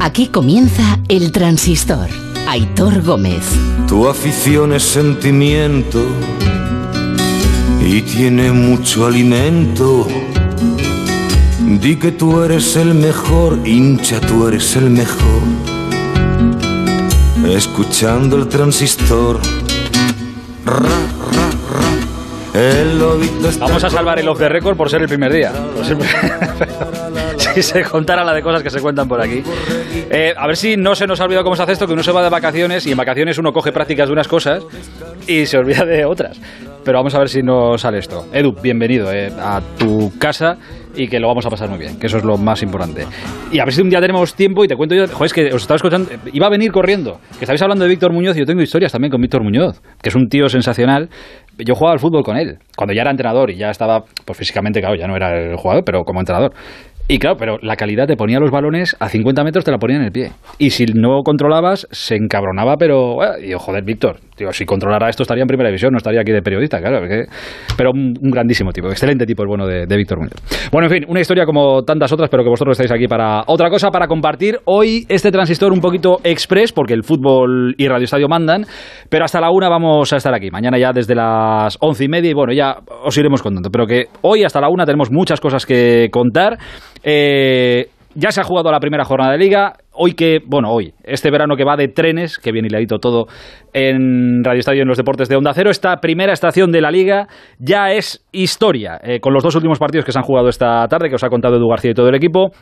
Aquí comienza El Transistor. Aitor Gómez. Tu afición es sentimiento y tiene mucho alimento. Di que tú eres el mejor, hincha, tú eres el mejor. Escuchando el transistor. Ra, ra, ra. El lobito está Vamos a salvar el off the record por ser el primer día. se contara la de cosas que se cuentan por aquí. Eh, a ver si no se nos ha olvidado cómo se hace esto, que uno se va de vacaciones y en vacaciones uno coge prácticas de unas cosas y se olvida de otras. Pero vamos a ver si no sale esto. Edu, bienvenido eh, a tu casa y que lo vamos a pasar muy bien, que eso es lo más importante. Y a ver si un día tenemos tiempo y te cuento yo, joder, es que os estaba escuchando, iba a venir corriendo, que estáis hablando de Víctor Muñoz y yo tengo historias también con Víctor Muñoz, que es un tío sensacional. Yo jugaba al fútbol con él, cuando ya era entrenador y ya estaba, pues físicamente, claro, ya no era el jugador, pero como entrenador. Y claro, pero la calidad te ponía los balones a 50 metros, te la ponía en el pie. Y si no controlabas, se encabronaba, pero. Bueno, y yo, joder, Víctor, si controlara esto estaría en primera división, no estaría aquí de periodista, claro. porque- pero un, grandísimo tipo, excelente tipo el bueno de, de Víctor Muñoz. Bueno, en fin, una historia como tantas otras, pero que vosotros estáis aquí para otra cosa, para compartir hoy este transistor un poquito express, porque el fútbol y Radio Estadio mandan, pero hasta la una vamos a estar aquí. Mañana ya desde las once y media, y bueno, ya os iremos contando, pero que hoy hasta la una tenemos muchas cosas que contar. Eh, ya se ha jugado la primera jornada de liga. Hoy que, bueno, hoy, este verano que va de trenes, que bien hiladito todo en Radio Estadio en los deportes de Onda Cero, esta primera estación de la liga ya es historia, eh, con los dos últimos partidos que se han jugado esta tarde, que os ha contado Edu García y todo el equipo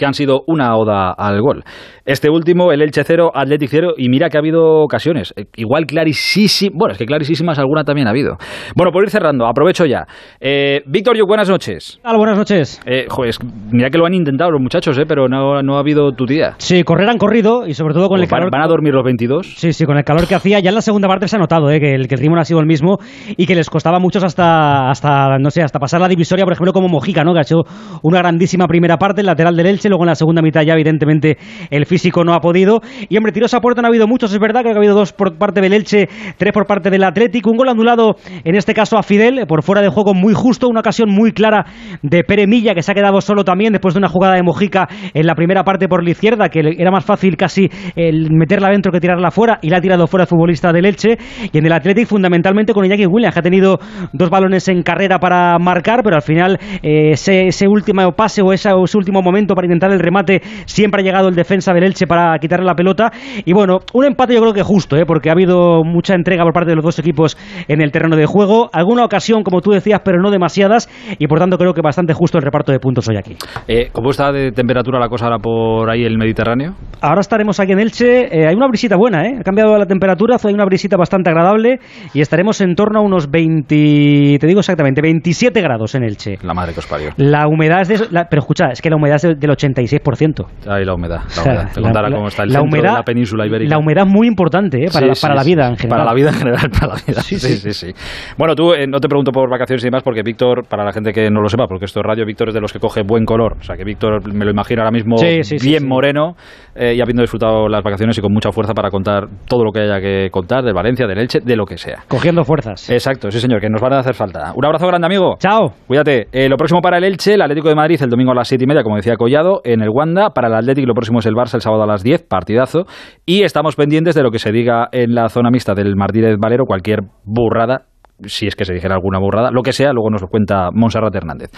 que han sido una oda al gol. Este último, el Elche 0, Athletic 0, y mira que ha habido ocasiones, eh, igual clarísimas, bueno, es que clarísimas alguna también ha habido. Bueno, por ir cerrando, aprovecho ya. Eh, Víctor Yuk, buenas noches. Hola, buenas noches. Eh, joder, mira que lo han intentado los muchachos, eh, pero no, no ha habido tu día. Sí, correr han corrido y sobre todo con el van, calor. van a dormir los 22. Sí, sí, con el calor que hacía, ya en la segunda parte se ha notado eh, que, el, que el ritmo no ha sido el mismo y que les costaba muchos hasta, hasta, no sé, hasta pasar la divisoria, por ejemplo, como Mojica, ¿no? Que ha hecho una grandísima primera parte, el lateral del Elche, luego en la segunda mitad ya, evidentemente, el físico no ha podido. Y hombre, tiros a puerta no ha habido muchos, es verdad, creo que ha habido dos por parte del Elche, tres por parte del Atlético, un gol anulado, en este caso a Fidel, por fuera de juego muy justo, una ocasión muy clara de Pere Milla, que se ha quedado solo también después de una jugada de Mojica en la primera parte por la izquierda, que era más fácil casi el meterla dentro que tirarla fuera, y la ha tirado fuera el futbolista del Elche. Y en el Athletic, fundamentalmente con Iñaki Williams, que ha tenido dos balones en carrera para marcar, pero al final eh, ese, ese último pase o o ese último momento para intentar el remate, siempre ha llegado el defensa del Elche para quitarle la pelota. Y bueno, un empate yo creo que justo, ¿eh? porque ha habido mucha entrega por parte de los dos equipos en el terreno de juego. Alguna ocasión, como tú decías, pero no demasiadas, y por tanto creo que bastante justo el reparto de puntos hoy aquí. Eh, ¿Cómo está de temperatura la cosa ahora por ahí el Mediterráneo? Ahora estaremos aquí en Elche. eh, hay una brisita buena, ¿eh? Ha cambiado la temperatura, hay una brisita bastante agradable y estaremos en torno a unos 20, te digo exactamente, 27 grados en Elche. La madre que os parió. La humedad es de, la- pero escucha, es que la humedad es de- del 86%. Ahí la humedad. La humedad. Te la- cómo está el la humedad- de la península ibérica. La humedad muy importante, ¿eh? Para, Sí, la, sí, para la vida sí. en general. Para la vida en general, para la vida. Sí, Sí, sí. Bueno, tú eh, no te pregunto por vacaciones y demás, porque Víctor, para la gente que no lo sepa, porque esto es radio, Víctor es de los que coge buen color. O sea, que Víctor me lo imagino ahora mismo bien moreno eh, y habiendo disfrutado las vacaciones y con mucha fuerza para contar todo lo que haya que contar del Valencia, del Elche, de lo que sea. Cogiendo fuerzas. Exacto, sí señor, que nos van a hacer falta. Un abrazo grande, amigo. Chao. Cuídate. Lo próximo para el Elche, el Atlético de Madrid el domingo a las siete y media, como decía Collado, en el Wanda. Para el Atlético lo próximo es el Barça el sábado a las 10, partidazo. Y estamos pendientes de lo que se diga en la zona mixta del Martínez Valero, cualquier burrada. Si es que se dijera alguna burrada, lo que sea, luego nos lo cuenta Monserrat Hernández.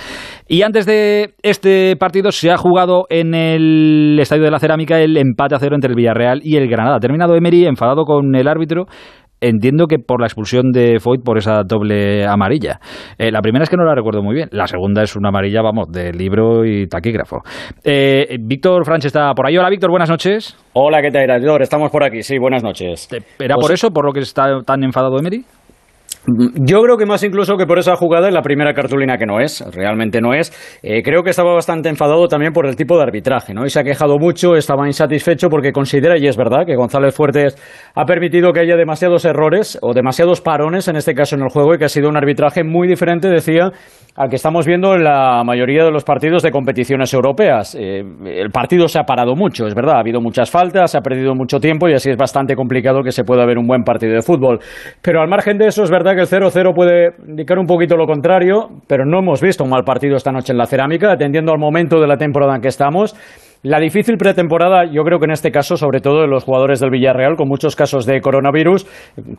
Y antes de este partido se ha jugado en el Estadio de la Cerámica el empate a cero entre el Villarreal y el Granada. Terminado Emery enfadado con el árbitro entiendo que por la expulsión de Foyt por esa doble amarilla. Eh, la primera es que no la recuerdo muy bien. La segunda es una amarilla, vamos, de libro y taquígrafo. Eh, Víctor Franch está por ahí. Hola, Víctor, buenas noches. Hola, ¿qué tal, Aitor? Estamos por aquí, sí, buenas noches. ¿Era Pues- por eso, por lo que está tan enfadado Emery? Yo creo que más incluso que por esa jugada es la primera cartulina que no es, realmente no es. Eh, creo que estaba bastante enfadado también por el tipo de arbitraje, ¿no? Y se ha quejado mucho, estaba insatisfecho porque considera, y es verdad, que González Fuertes ha permitido que haya demasiados errores o demasiados parones, en este caso en el juego, y que ha sido un arbitraje muy diferente, decía, al que estamos viendo en la mayoría de los partidos de competiciones europeas. Eh, el partido se ha parado mucho, es verdad, ha habido muchas faltas, se ha perdido mucho tiempo y así es bastante complicado que se pueda ver un buen partido de fútbol. Pero al margen de eso, es verdad que el 0-0 puede indicar un poquito lo contrario, pero no hemos visto un mal partido esta noche en la cerámica, atendiendo al momento de la temporada en que estamos. La difícil pretemporada, yo creo que en este caso, sobre todo de los jugadores del Villarreal, con muchos casos de coronavirus,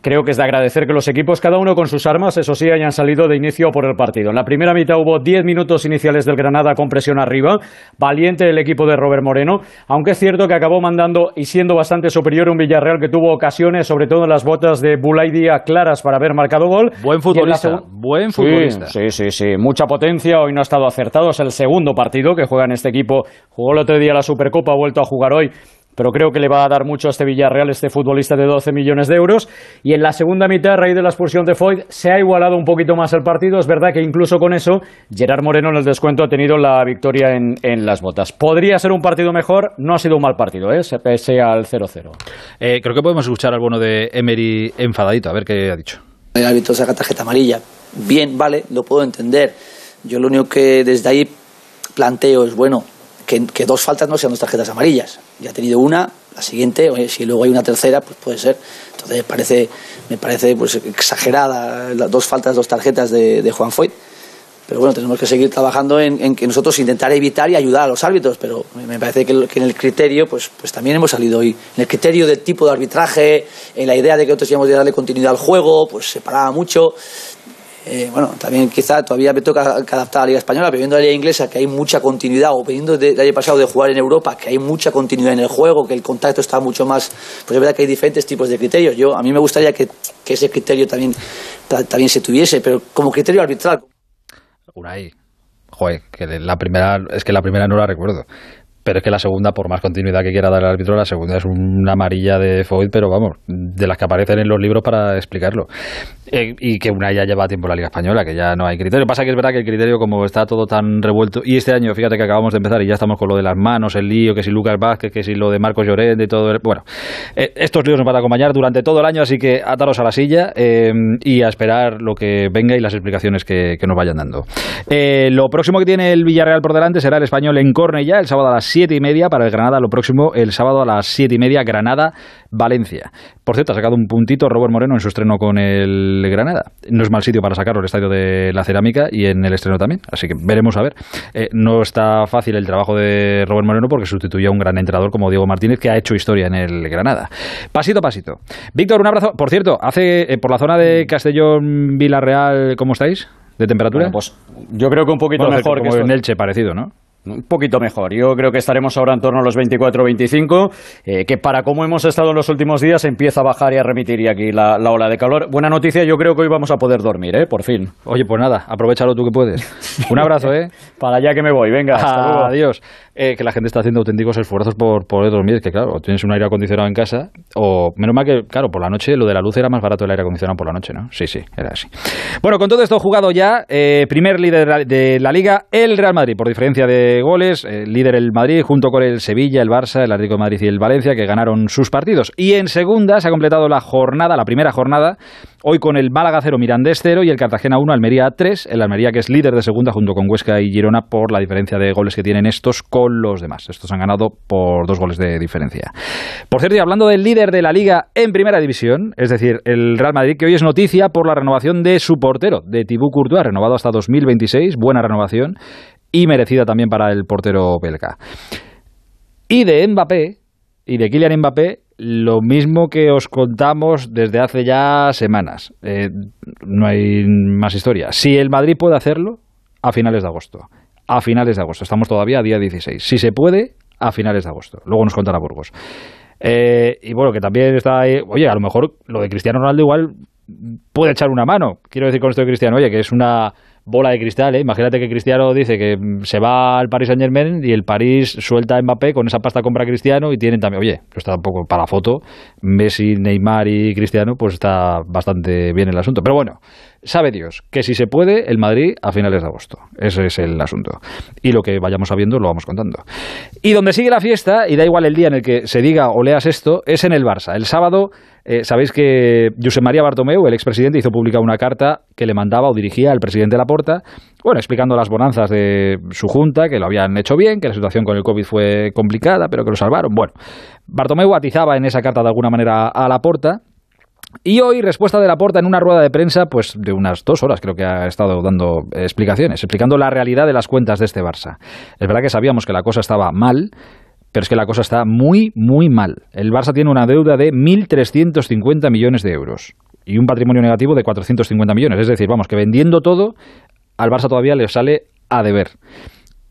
creo que es de agradecer que los equipos, cada uno con sus armas, eso sí, hayan salido de inicio por el partido. En la primera mitad hubo 10 minutos iniciales del Granada con presión arriba, valiente el equipo de Robert Moreno, aunque es cierto que acabó mandando y siendo bastante superior un Villarreal que tuvo ocasiones, sobre todo en las botas de Bulaidia claras para haber marcado gol. Buen futbolista, buen futbolista. Sí, sí, sí, mucha potencia, hoy no ha estado acertado, es el segundo partido que juega en este equipo, jugó el otro día la Supercopa, ha vuelto a jugar hoy pero creo que le va a dar mucho a este Villarreal, este futbolista de 12 millones de euros. Y en la segunda mitad, a raíz de la expulsión de Foyt, se ha igualado un poquito más el partido. Es verdad que incluso con eso, Gerard Moreno en el descuento ha tenido la victoria en, las botas. Podría ser un partido mejor, no ha sido un mal partido, ¿eh? pese al 0-0. Eh, creo que podemos escuchar al bueno de Emery enfadadito, a ver qué ha dicho. El árbitro saca tarjeta amarilla. Bien, vale, lo puedo entender. Yo lo único que desde ahí planteo es, bueno, que, dos faltas no sean dos tarjetas amarillas. Ya ha tenido una, la siguiente, si luego hay una tercera, pues puede ser. Entonces parece, me parece pues exagerada las dos faltas, dos tarjetas de, Juan Foyt. Pero bueno, tenemos que seguir trabajando en, que nosotros intentar evitar y ayudar a los árbitros. Pero me parece que, en el criterio, pues, pues también hemos salido hoy. En el criterio del tipo de arbitraje, en la idea de que nosotros íbamos a darle continuidad al juego, pues se paraba mucho. Eh, bueno, también quizá todavía me toca adaptar a la Liga Española, pero viendo la Liga Inglesa que hay mucha continuidad, o viniendo del año pasado de jugar en Europa, que hay mucha continuidad en el juego, que el contacto está mucho más. Pues es verdad que hay diferentes tipos de criterios. Yo, a mí me gustaría que, ese criterio también, también se tuviese, pero como criterio arbitral. Unai, joder, que la primera, es que la primera no la recuerdo. Pero es que la segunda, por más continuidad que quiera dar el árbitro, la segunda es una amarilla de Foyt, pero vamos, de las que aparecen en los libros para explicarlo. Eh, y que una ya lleva tiempo la Liga Española, que ya no hay criterio. Pasa que es verdad que el criterio, como está todo tan revuelto, y este año, fíjate que acabamos de empezar y ya estamos con lo de las manos, el lío, que si Lucas Vázquez, que si lo de Marcos Llorente y todo. Bueno, eh, estos líos nos van a acompañar durante todo el año, así que ataros a la silla eh, y a esperar lo que venga y las explicaciones que, nos vayan dando. lo próximo que tiene el Villarreal por delante será el español en Cornellá, el sábado a las siete y media para el Granada. Lo próximo, el sábado a las siete y media, Granada-Valencia. Por cierto, ha sacado un puntito Robert Moreno en su estreno con el Granada. No es mal sitio para sacarlo el estadio de la Cerámica y en el estreno también. Así que veremos a ver. Eh, no está fácil el trabajo de Robert Moreno porque sustituye a un gran entrenador como Diego Martínez que ha hecho historia en el Granada. Pasito a pasito. Víctor, un abrazo. Por cierto, hace eh, por la zona de Castellón, Villarreal, ¿cómo estáis? ¿De temperatura? pues yo creo que un poquito mejor que en Elche, parecido, ¿no? Un poquito mejor. Yo creo que estaremos ahora en torno a los 24 25, eh, que para como hemos estado en los últimos días empieza a bajar y a remitir y aquí la, ola de calor. Buena noticia, yo creo que hoy vamos a poder dormir, ¿eh? Por fin. Oye, pues nada, aprovechalo tú que puedes. Un abrazo, ¿eh? para allá que me voy, venga. Hasta Adiós. Eh, que la gente está haciendo auténticos esfuerzos por poder dormir. Que, claro, tienes un aire acondicionado en casa, o menos mal que, claro, por la noche lo de la luz era más barato el aire acondicionado por la noche, ¿no? Sí, sí, era así. Bueno, con todo esto jugado ya, eh, primer líder de la, Liga, el Real Madrid, por diferencia de goles, eh, líder el Madrid, junto con el Sevilla, el Barça, el Atlético de Madrid y el Valencia, que ganaron sus partidos. Y en segunda se ha completado la jornada, la primera jornada, hoy con el Málaga 0, Mirandés 0 y el Cartagena 1, Almería 3. El Almería que es líder de segunda junto con Huesca y Girona por la diferencia de goles que tienen estos con los demás. Estos han ganado por dos goles de diferencia. Por cierto, y hablando del líder de la liga en primera división, es decir, el Real Madrid, que hoy es noticia por la renovación de su portero, de Thibaut Courtois, renovado hasta 2026, buena renovación y merecida también para el portero belga. Y de Mbappé, y de Kylian Mbappé, lo mismo que os contamos desde hace ya semanas. Eh, no hay más historia. Si el Madrid puede hacerlo, a finales de agosto a finales de agosto. Estamos todavía a día 16. Si se puede, a finales de agosto. Luego nos contará Burgos. Eh, y bueno, que también está ahí, oye, a lo mejor lo de Cristiano Ronaldo igual puede echar una mano. Quiero decir con esto de Cristiano, oye, que es una bola de cristal, ¿eh? Imagínate que Cristiano dice que se va al Paris Saint Germain y el París suelta a Mbappé, con esa pasta compra Cristiano y tienen también, oye, pues está un poco para la foto, Messi, Neymar y Cristiano, pues está bastante bien el asunto. Pero bueno, sabe Dios que si se puede, el Madrid a finales de agosto. Ese es el asunto. Y lo que vayamos sabiendo lo vamos contando. Y donde sigue la fiesta, y da igual el día en el que se diga o leas esto, es en el Barça. El sábado, eh, sabéis que José María Bartomeu, el expresidente, hizo pública una carta que le mandaba o dirigía al presidente Laporta, bueno, explicando las bonanzas de su junta, que lo habían hecho bien, que la situación con el COVID fue complicada, pero que lo salvaron. Bueno, Bartomeu atizaba en esa carta de alguna manera a Laporta y hoy, respuesta de la Porta en una rueda de prensa, pues de unas dos horas creo que ha estado dando explicaciones, explicando la realidad de las cuentas de este Barça. Es verdad que sabíamos que la cosa estaba mal, pero es que la cosa está muy, muy mal. El Barça tiene una deuda de 1.350 millones de euros y un patrimonio negativo de 450 millones. Es decir, vamos, que vendiendo todo, al Barça todavía le sale a deber.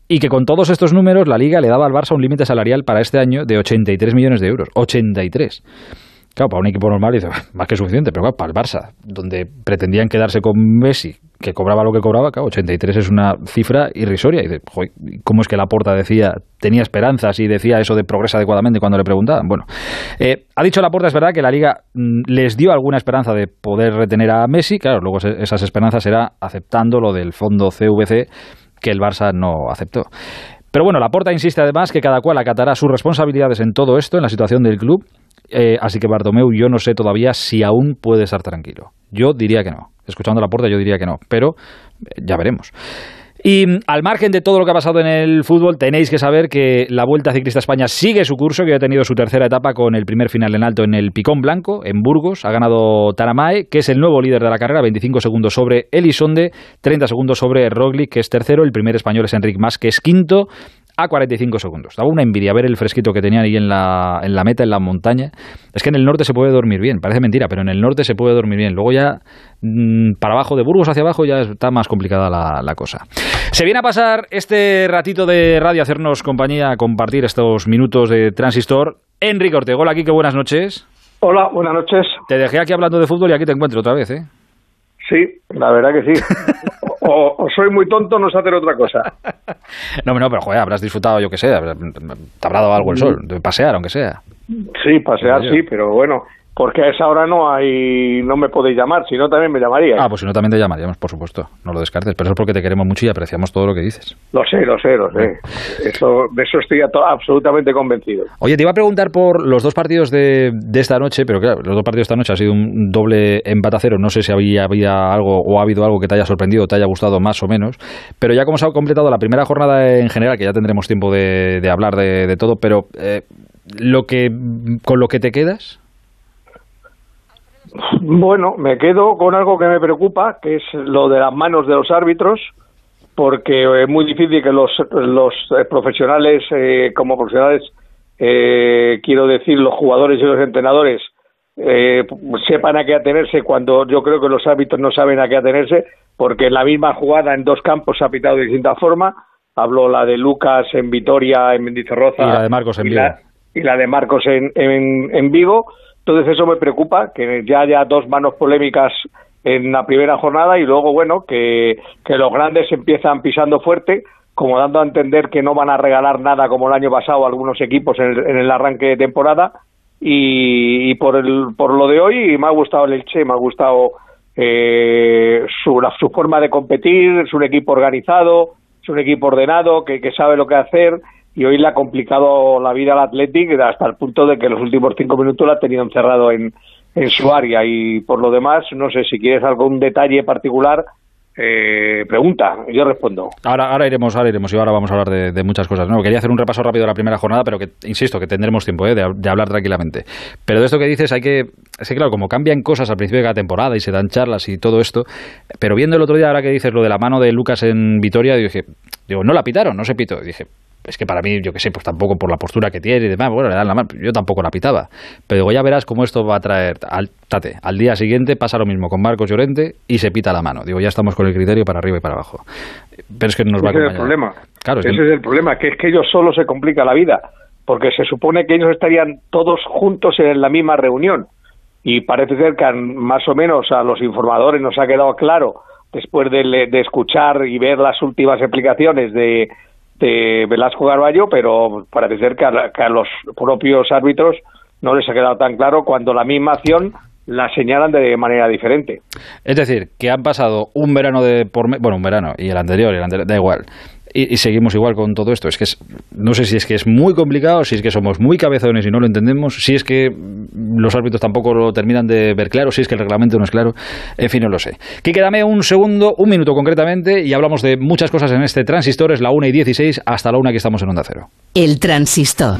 Y que con todos estos números la Liga le daba al Barça un límite salarial para este año de 83 millones de euros. 83. Claro, para un equipo normal dice, más que suficiente, pero claro, para el Barça, donde pretendían quedarse con Messi, que cobraba lo que cobraba, claro, 83 es una cifra irrisoria. Y dice, ¿cómo es que la porta decía, tenía esperanzas y decía eso de progresa adecuadamente cuando le preguntaban? Bueno, eh, ha dicho la porta, es verdad que la Liga mm, les dio alguna esperanza de poder retener a Messi, claro, luego esas esperanzas era aceptando lo del fondo CVC que el Barça no aceptó. Pero bueno, la porta insiste además que cada cual acatará sus responsabilidades en todo esto, en la situación del club, eh, así que Bartomeu, yo no sé todavía si aún puede estar tranquilo. Yo diría que no. Escuchando la puerta, yo diría que no. Pero eh, ya veremos. Y mm, al margen de todo lo que ha pasado en el fútbol, tenéis que saber que la Vuelta Ciclista España sigue su curso, que ha tenido su tercera etapa con el primer final en alto en el Picón Blanco, en Burgos. Ha ganado Taramae, que es el nuevo líder de la carrera, 25 segundos sobre Elisonde, 30 segundos sobre Roglic, que es tercero. El primer español es Enric Mas, que es quinto a 45 segundos. Daba una envidia ver el fresquito que tenían ahí en la, en la meta, en la montaña. Es que en el norte se puede dormir bien, parece mentira, pero en el norte se puede dormir bien. Luego ya mm, para abajo, de Burgos hacia abajo, ya está más complicada la, la, cosa. Se viene a pasar este ratito de radio, a hacernos compañía, a compartir estos minutos de transistor. Enrique Ortega, hola aquí, que buenas noches. Hola, buenas noches. Te dejé aquí hablando de fútbol y aquí te encuentro otra vez, ¿eh? Sí, la verdad que sí. o, soy muy tonto, no sé hacer otra cosa. no, no, pero joder, habrás disfrutado, yo que sé, te habrá dado algo el sol, de pasear, aunque sea. Sí, pasear sí, pero bueno, porque a esa hora no hay, no me podéis llamar, si no también me llamaría. Ah, pues si no también te llamaríamos, por supuesto, no lo descartes, pero eso es porque te queremos mucho y apreciamos todo lo que dices. Lo sé, lo sé, lo sé. Eso, de eso estoy absolutamente convencido. Oye, te iba a preguntar por los dos partidos de, de, esta noche, pero claro, los dos partidos de esta noche ha sido un doble empate a cero, no sé si había, había algo o ha habido algo que te haya sorprendido, te haya gustado más o menos, pero ya como se ha completado la primera jornada en general, que ya tendremos tiempo de, de hablar de, de, todo, pero eh, lo que con lo que te quedas bueno, me quedo con algo que me preocupa, que es lo de las manos de los árbitros, porque es muy difícil que los, los eh, profesionales, eh, como profesionales, eh, quiero decir, los jugadores y los entrenadores, sepan a qué atenerse cuando yo creo que los árbitros no saben a qué atenerse, porque en la misma jugada en dos campos se ha pitado de distinta forma. Habló la de Lucas en Vitoria, en Mendizorroza. Y la de Marcos en Vigo. y la de Marcos en, en, en Vigo entonces eso me preocupa, que ya haya dos manos polémicas en la primera jornada y luego, bueno, que, los grandes empiezan pisando fuerte, como dando a entender que no van a regalar nada como el año pasado algunos equipos en el, arranque de temporada. Y, por, el, por lo de hoy me ha gustado el Elche, me ha gustado eh, su, su forma de competir, es un equipo organizado, es un equipo ordenado, que, que sabe lo que hacer y hoy le ha complicado la vida al Athletic hasta el punto de que los últimos cinco minutos la ha tenido encerrado en, en su área y por lo demás, no sé si quieres algún detalle particular. Eh, pregunta, yo respondo. Ahora, ahora iremos, ahora iremos y ahora vamos a hablar de, muchas cosas. No, quería hacer un repaso rápido de la primera jornada, pero que insisto que tendremos tiempo eh, de, hablar tranquilamente. Pero de esto que dices hay que, es que claro, como cambian cosas al principio de cada temporada y se dan charlas y todo esto, pero viendo el otro día ahora que dices lo de la mano de Lucas en Vitoria, dije, digo, no la pitaron, no se pitó. dije, es que para mí, yo que sé, pues tampoco por la postura que tiene y demás, bueno, le dan la mano, yo tampoco la pitaba. Pero digo, ya verás cómo esto va a traer, al, tate, al día siguiente pasa lo mismo con Marcos Llorente y se pita la mano. Digo, ya estamos con el criterio para arriba y para abajo. Pero es que nos va a Ese es el problema. Claro, Ese es el problema, que es que ellos solo se complica la vida, porque se supone que ellos estarían todos juntos en la misma reunión. Y parece ser que más o menos a los informadores nos ha quedado claro, después de, de escuchar y ver las últimas explicaciones de de Velasco Garballo, pero parece ser que a, los propios árbitros no les ha quedado tan claro cuando la misma acción la señalan de manera diferente. Es decir, que han pasado un verano de por bueno, un verano y el anterior, y el anterior da igual, y, seguimos igual con todo esto. Es que no sé si es que es muy complicado, si es que somos muy cabezones y no lo entendemos, si es que los árbitros tampoco lo terminan de ver claro, si es que el reglamento no es claro, en fin, no lo sé. Quique, un segundo, un minuto concretamente, y hablamos de muchas cosas en este transistor, es la 1 y 16 hasta la 1 que estamos en Onda Cero. El transistor.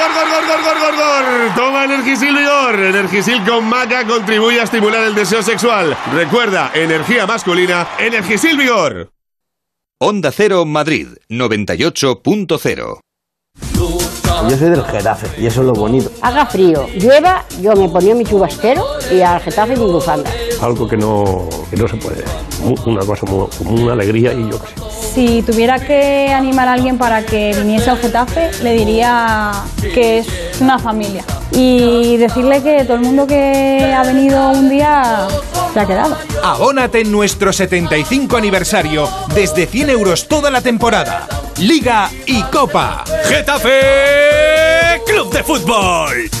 Toma Energisil Vigor. Energisil con maca contribuye a estimular el deseo sexual. Recuerda, energía masculina, Energisil Vigor. Onda Cero Madrid 98.0 Yo soy del Getafe y eso es lo bonito. Haga frío, llueva, yo me ponía mi chubasquero y al Getafe mi bufanda. Algo que no, que no se puede. Una cosa como, como una alegría y yo qué sé. Si tuviera que animar a alguien para que viniese al Getafe, le diría que es una familia. Y decirle que todo el mundo que ha venido un día se ha quedado. Abónate en nuestro 75 aniversario desde 100 euros toda la temporada. Liga y Copa. Getafe Club de Fútbol.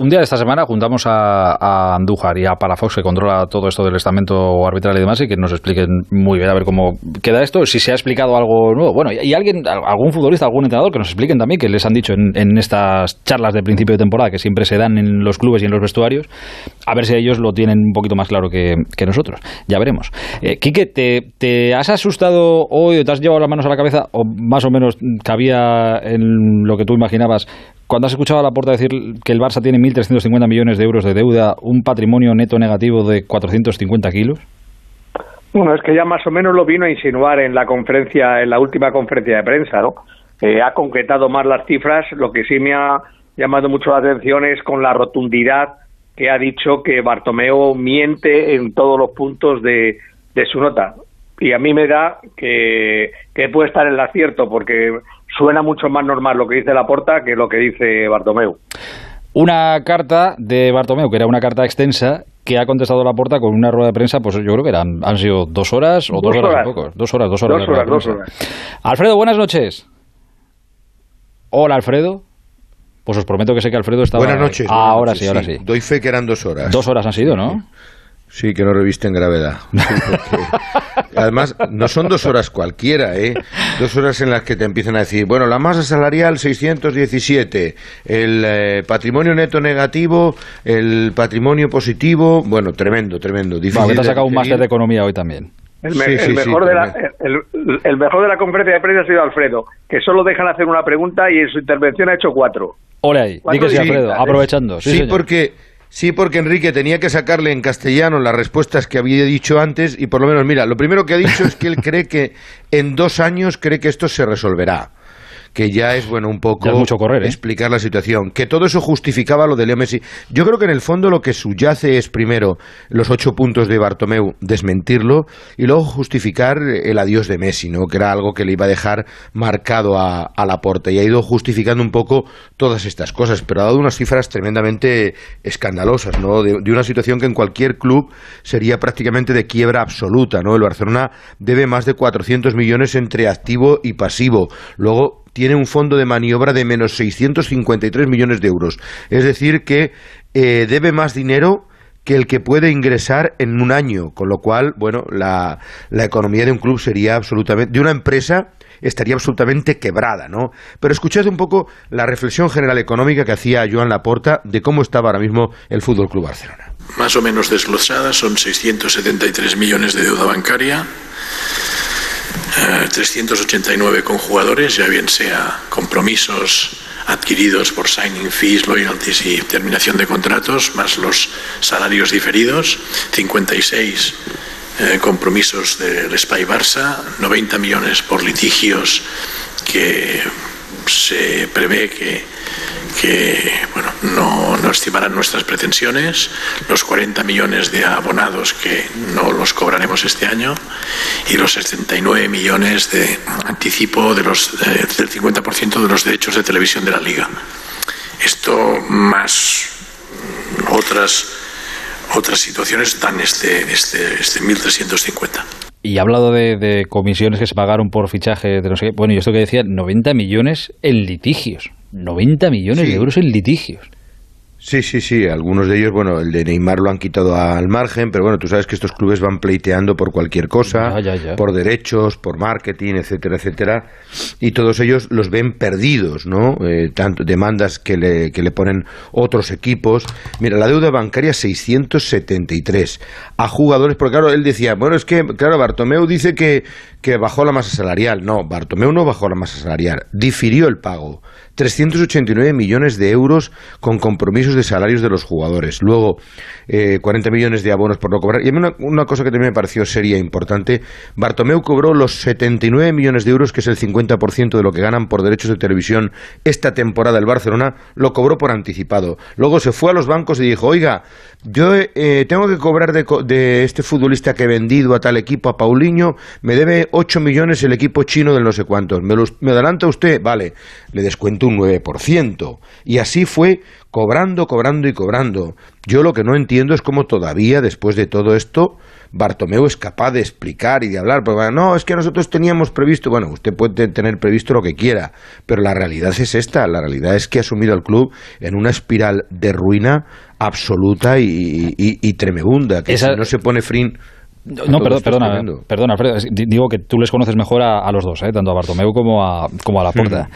un día de esta semana juntamos a, Andújar y a Palafox, que controla todo esto del estamento arbitral y demás, y que nos expliquen muy bien a ver cómo queda esto, si se ha explicado algo nuevo. Bueno, y alguien, algún futbolista, algún entrenador, que nos expliquen también, que les han dicho en, en estas charlas de principio de temporada, que siempre se dan en los clubes y en los vestuarios, a ver si ellos lo tienen un poquito más claro que, que nosotros. Ya veremos. Eh, Quique, ¿te, ¿te has asustado hoy o te has llevado las manos a la cabeza, o más o menos cabía en lo que tú imaginabas, cuando has escuchado a la puerta decir que el Barça tiene 1.350 millones de euros de deuda, un patrimonio neto negativo de 450 kilos? Bueno, es que ya más o menos lo vino a insinuar en la conferencia, en la última conferencia de prensa, ¿no? Eh, ha concretado más las cifras. Lo que sí me ha llamado mucho la atención es con la rotundidad que ha dicho que Bartomeu miente en todos los puntos de, de su nota. Y a mí me da que, que puede estar en el acierto, porque suena mucho más normal lo que dice Laporta que lo que dice Bartomeu. Una carta de Bartomeu, que era una carta extensa, que ha contestado Laporta con una rueda de prensa, pues yo creo que eran, han sido dos horas o dos, dos horas, horas. Poco, dos horas, dos horas. Dos horas, dos horas. Alfredo, buenas noches. Hola, Alfredo. Pues os prometo que sé que Alfredo estaba... Buenas noches. Ah, ahora noches, sí, ahora sí. Doy fe que eran dos horas. Dos horas han sido, ¿no? Sí, que no revisten gravedad. Sí, además, no son dos horas cualquiera, ¿eh? Dos horas en las que te empiezan a decir, bueno, la masa salarial 617, el eh, patrimonio neto negativo, el patrimonio positivo, bueno, tremendo, tremendo. Difícil bueno, te has sacado un máster de economía hoy también. El, me, sí, sí, el mejor de la, el, el, mejor de la conferencia de prensa ha sido Alfredo, que solo dejan hacer una pregunta y en su intervención ha hecho cuatro. Ole ahí, di que sí, Alfredo, aprovechando. Sí, porque Sí, porque Enrique tenía que sacarle en castellano las respuestas que había dicho antes y por lo menos, mira, lo primero que ha dicho es que él cree que en dos años cree que esto se resolverá que ya es bueno un poco mucho correr, ¿eh? explicar la situación. Que todo eso justificaba lo de Leo Messi. Yo creo que en el fondo lo que subyace es primero los ocho puntos de Bartomeu, desmentirlo, y luego justificar el adiós de Messi, ¿no? que era algo que le iba a dejar marcado a, a la porta. Y ha ido justificando un poco todas estas cosas, pero ha dado unas cifras tremendamente escandalosas, ¿no? de, de una situación que en cualquier club sería prácticamente de quiebra absoluta. ¿no? El Barcelona debe más de 400 millones entre activo y pasivo. Luego tiene un fondo de maniobra de menos 653 millones de euros. Es decir, que eh, debe más dinero que el que puede ingresar en un año, con lo cual, bueno, la, la economía de un club sería absolutamente, de una empresa estaría absolutamente quebrada, ¿no? Pero escuchad un poco la reflexión general económica que hacía Joan Laporta de cómo estaba ahora mismo el Fútbol Club Barcelona. Más o menos desglosada, son 673 millones de deuda bancaria, 389 con jugadores, ya bien sea compromisos adquiridos por signing fees, loyalties y terminación de contratos, más los salarios diferidos, 56 eh, compromisos del Spy Barça, 90 millones por litigios que se prevé que, que bueno, no, no estimarán nuestras pretensiones, los 40 millones de abonados que no los cobraremos este año y los 79 millones de anticipo de los, eh, del 50% de los derechos de televisión de la liga. Esto más otras, otras situaciones dan este, este, este 1.350. Y ha hablado de, comisiones que se pagaron por fichaje de no sé qué. Bueno, y esto que decía, 90 millones en litigios. 90 millones Sí. de euros en litigios. Sí, sí, sí. Algunos de ellos, bueno, el de Neymar lo han quitado al margen, pero bueno, tú sabes que estos clubes van pleiteando por cualquier cosa, Ya, ya, ya. por derechos, por marketing, etcétera, etcétera. Y todos ellos los ven perdidos, ¿no? Eh, tanto demandas que le, que le ponen otros equipos. Mira, la deuda bancaria 673 a jugadores, porque claro, él decía, bueno, es que, claro, Bartomeu dice que, que bajó la masa salarial. No, Bartomeu no bajó la masa salarial, difirió el pago. 389 millones de euros con compromisos de salarios de los jugadores. Luego, eh, 40 millones de abonos por no cobrar. Y a mí una, cosa que también me pareció seria e importante, Bartomeu cobró los 79 millones de euros, que es el 50% de lo que ganan por derechos de televisión esta temporada el Barcelona, lo cobró por anticipado. Luego se fue a los bancos y dijo, oiga, yo eh, tengo que cobrar de, de este futbolista que he vendido a tal equipo, a Paulinho, me debe 8 millones el equipo chino del no sé cuántos. ¿Me, los- me adelanta usted? Vale, le descuento un 9%. Y así fue cobrando, cobrando y cobrando. Yo lo que no entiendo es cómo todavía, después de todo esto, Bartomeu es capaz de explicar y de hablar. Porque, no, es que nosotros teníamos previsto, bueno, usted puede tener previsto lo que quiera, pero la realidad es esta, la realidad es que ha sumido al club en una espiral de ruina absoluta y, y- y tremebunda, que Esa- si no se pone fin... No, perdón, perdona, perdona, Alfredo. Digo que tú les conoces mejor a, a los dos, ¿eh? tanto a Bartomeu como a, como a Laporta.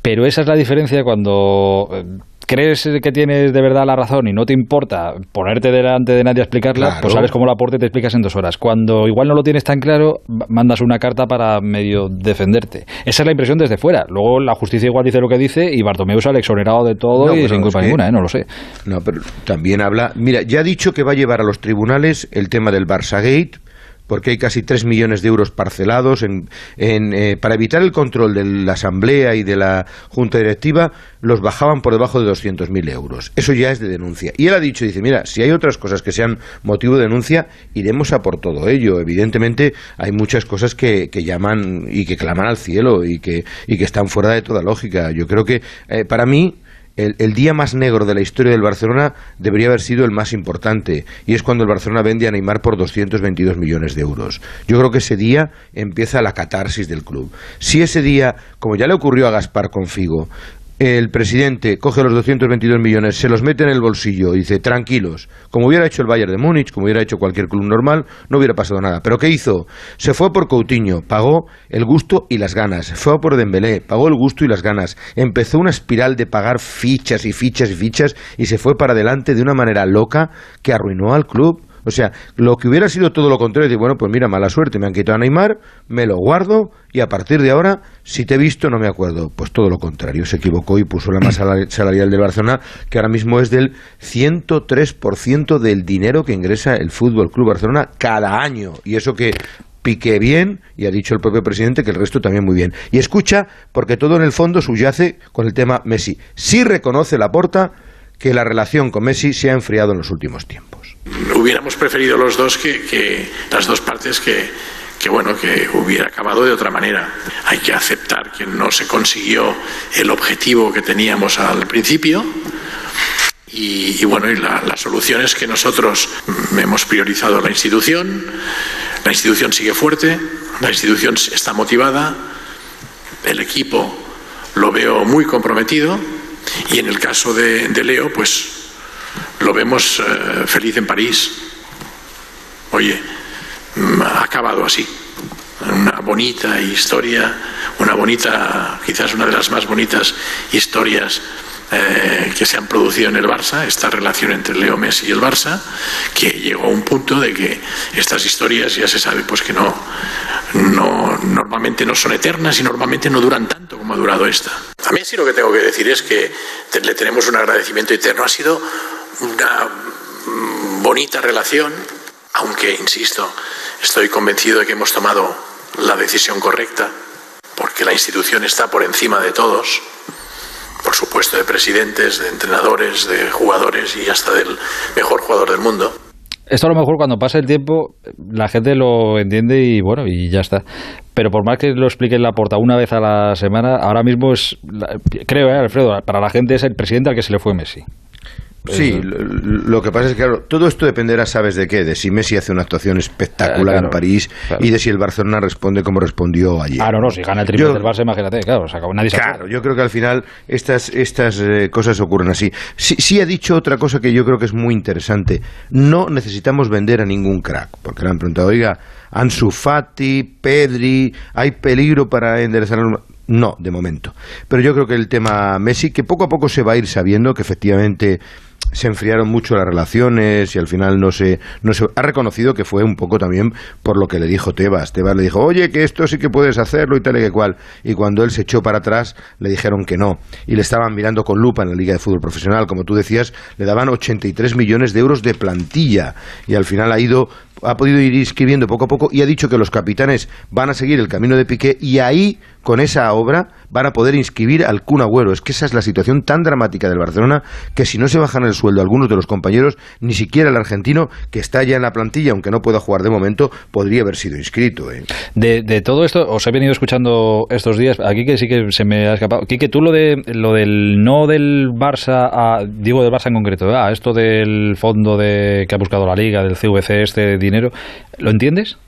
Pero esa es la diferencia cuando eh, crees que tienes de verdad la razón y no te importa ponerte delante de nadie a explicarla, Claro. pues sabes cómo Laporte te explicas en dos horas. Cuando igual no lo tienes tan claro, mandas una carta para medio defenderte. Esa es la impresión desde fuera. Luego la justicia igual dice lo que dice y Bartomeu sale exonerado de todo No, y sin culpa es que- ninguna, ¿eh? no lo sé. No, pero también habla. Mira, ya ha dicho que va a llevar a los tribunales el tema del Barça Gate, porque hay casi 3 millones de euros parcelados en, en, eh, para evitar el control de la Asamblea y de la Junta Directiva, los bajaban por debajo de 200.000 euros. Eso ya es de denuncia. Y él ha dicho, dice, mira, si hay otras cosas que sean motivo de denuncia, iremos a por todo ello. Evidentemente hay muchas cosas que, que llaman y que claman al cielo y que, y que están fuera de toda lógica. Yo creo que, eh, para mí, el, día más negro de la historia del Barcelona debería haber sido el más importante, y es cuando el Barcelona vende a Neymar por 222 millones de euros. Yo creo que ese día empieza la catarsis del club. Si ese día, como ya le ocurrió a Gaspar con Figo, el presidente coge los 222 millones, se los mete en el bolsillo y dice, tranquilos, como hubiera hecho el Bayern de Múnich, como hubiera hecho cualquier club normal, no hubiera pasado nada. ¿Pero qué hizo? Se fue por Coutinho, pagó el gusto y las ganas. Fue por Dembélé, pagó el gusto y las ganas. Empezó una espiral de pagar fichas y fichas y fichas y se fue para adelante de una manera loca que arruinó al club. O sea, lo que hubiera sido todo lo contrario, decir, bueno, pues mira, mala suerte, me han quitado a Neymar, me lo guardo y a partir de ahora, si te he visto, no me acuerdo. Pues todo lo contrario, se equivocó y puso la masa salari- salarial del Barcelona, que ahora mismo es del 103% del dinero que ingresa el Fútbol Club Barcelona cada año. Y eso que pique bien, y ha dicho el propio presidente que el resto también muy bien. Y escucha, porque todo en el fondo subyace con el tema Messi. Sí reconoce la porta que la relación con Messi se ha enfriado en los últimos tiempos. Hubiéramos preferido los dos que, que las dos partes que, que, bueno, que hubiera acabado de otra manera. Hay que aceptar que no se consiguió el objetivo que teníamos al principio. Y, y bueno, y la, la solución es que nosotros mm, hemos priorizado la institución, la institución sigue fuerte, la institución está motivada, el equipo lo veo muy comprometido y en el caso de, Leo, pues lo vemos eh, feliz en París. Oye, mm, ha acabado así. Una bonita historia, una bonita, quizás una de las más bonitas historias eh, que se han producido en el Barça, esta relación entre Leo Messi y el Barça, que llegó a un punto de que estas historias ya se sabe pues que no, no normalmente no son eternas y normalmente no duran tanto como ha durado esta. A sí lo que tengo que decir es que le tenemos un agradecimiento eterno. Ha sido una mm, bonita relación, aunque, insisto, estoy convencido de que hemos tomado la decisión correcta, porque la institución está por encima de todos, por supuesto, de presidentes, de entrenadores, de jugadores y hasta del mejor jugador del mundo. Esto a lo mejor cuando pasa el tiempo la gente lo entiende y bueno, y ya está. Pero por más que lo explique en la porta una vez a la semana, ahora mismo es, creo, eh, Alfredo, para la gente es el presidente al que se le fue Messi. Sí, lo, lo que pasa es que, claro, todo esto dependerá, ¿sabes de qué? De si Messi hace una actuación espectacular Eh, claro, en París claro. y de si el Barcelona responde como respondió ayer. Ah, no, no, si gana el triple Yo- del Barça, imagínate, claro, se acabó, nadie Claro, yo creo que al final estas, estas eh, cosas ocurren así. Sí, sí he dicho otra cosa que yo creo que es muy interesante. No necesitamos vender a ningún crack, porque le han preguntado, oiga, Ansu Fati, Pedri, ¿hay peligro para enderezar. No, de momento. Pero yo creo que el tema Messi, que poco a poco se va a ir sabiendo que efectivamente se enfriaron mucho las relaciones y al final no se, no se ha reconocido que fue un poco también por lo que le dijo Tebas. Tebas le dijo, oye, que esto sí que puedes hacerlo y tal y que cual. Y cuando él se echó para atrás, le dijeron que no. Y le estaban mirando con lupa en la Liga de Fútbol Profesional. Como tú decías, le daban 83 millones de euros de plantilla. Y al final ha ido ha podido ir inscribiendo poco a poco y ha dicho que los capitanes van a seguir el camino de Piqué y ahí, con esa obra, van a poder inscribir al Kun Agüero. Es que esa es la situación tan dramática del Barcelona que si no se bajan el sueldo algunos de los compañeros, ni siquiera el argentino, que está ya en la plantilla, aunque no pueda jugar de momento, podría haber sido inscrito. ¿eh? De, todo esto, os he venido escuchando estos días, aquí que sí que se me ha escapado. Quique, tú lo, de, lo del no del Barça, a, digo del Barça en concreto, a esto del fondo de, que ha buscado la Liga, del CVC, este dinero, ¿lo entiendes?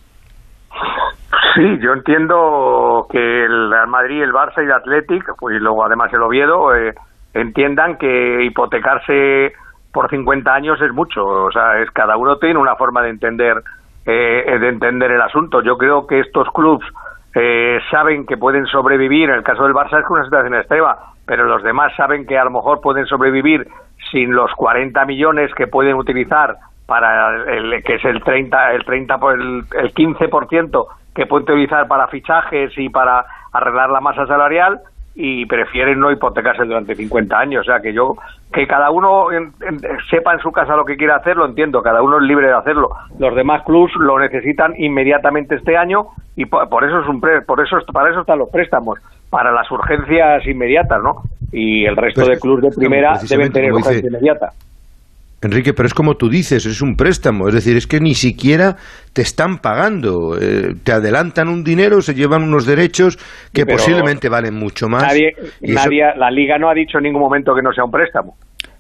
Sí, yo entiendo que el Real Madrid, el Barça y el Athletic, pues, y luego además el Oviedo, eh, entiendan que hipotecarse por 50 años es mucho. O sea, es cada uno tiene una forma de entender eh, de entender el asunto. Yo creo que estos clubs eh, saben que pueden sobrevivir. En el caso del Barça es una situación extrema, pero los demás saben que a lo mejor pueden sobrevivir sin los 40 millones que pueden utilizar para el que es el 30 el 30 por el, el 15% que pueden utilizar para fichajes y para arreglar la masa salarial y prefieren no hipotecarse durante 50 años. O sea, que yo, que cada uno en- en- sepa en su casa lo que quiere hacer, lo entiendo, cada uno es libre de hacerlo. Los demás clubs lo necesitan inmediatamente este año y por, por eso es un pre- por eso para eso están los préstamos, para las urgencias inmediatas, ¿no? Y el resto Pues, de clubes de primera deben tener dice- urgencia inmediata. Enrique, pero es como tú dices, es un préstamo, es decir, es que ni siquiera te están pagando, eh, te adelantan un dinero, se llevan unos derechos que posiblemente valen mucho más. Nadie, eso- nadie, la liga no ha dicho en ningún momento que no sea un préstamo.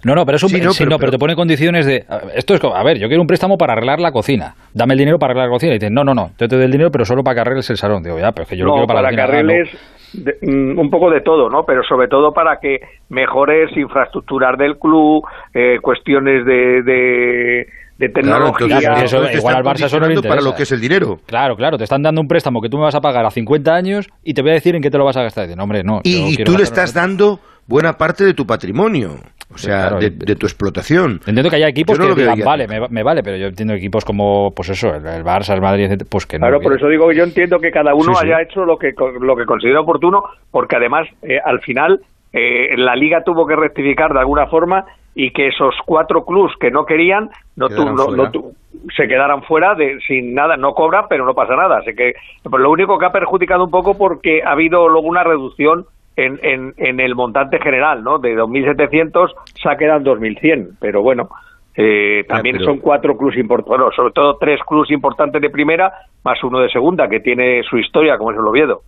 No, no, pero es un, Sí, sí, no, no, pero- pero, te pone condiciones de. Esto es como, a ver, yo quiero un préstamo para arreglar la cocina. Dame el dinero para arreglar la cocina. Y dicen, no, no, no, yo te doy el dinero, pero solo para que arregles el salón. Digo, ya, pero es que yo lo no, quiero para, para la que cocina. Ah, arregles de- mm, un poco de todo, ¿no? Pero sobre todo para que mejores infraestructuras del club, eh, cuestiones de, de, de Claro, tecnología. entonces, eso, entonces te igual al Barça eso no le para lo que es el dinero. Claro, claro, te están dando un préstamo que tú me vas a pagar a 50 años y te voy a decir en qué te lo vas a gastar. Y no, hombre, no. yo Y, y tú le estás dando buena parte de tu patrimonio, o sea, claro, de, tu explotación. Entiendo que haya equipos no que digan, vale, me, va- me vale, pero yo entiendo equipos como, pues eso, el, el Barça, el Madrid, pues que no. Claro, que- por eso digo que yo entiendo que cada uno Sí, sí. haya hecho lo que lo que considera oportuno, porque además eh, al final eh, la liga tuvo que rectificar de alguna forma y que esos cuatro clubs que no querían no, tu- no- no tu- se quedaran fuera de sin nada, no cobran, pero no pasa nada. Así que pues lo único que ha perjudicado un poco porque ha habido luego una reducción en, en, en el montante general, ¿no? De 2.700 se ha quedado en 2.100, pero bueno. eh, también son cuatro clubes importantes, bueno, sobre todo tres clubes importantes de primera, más uno de segunda, que tiene su historia, como es el Oviedo.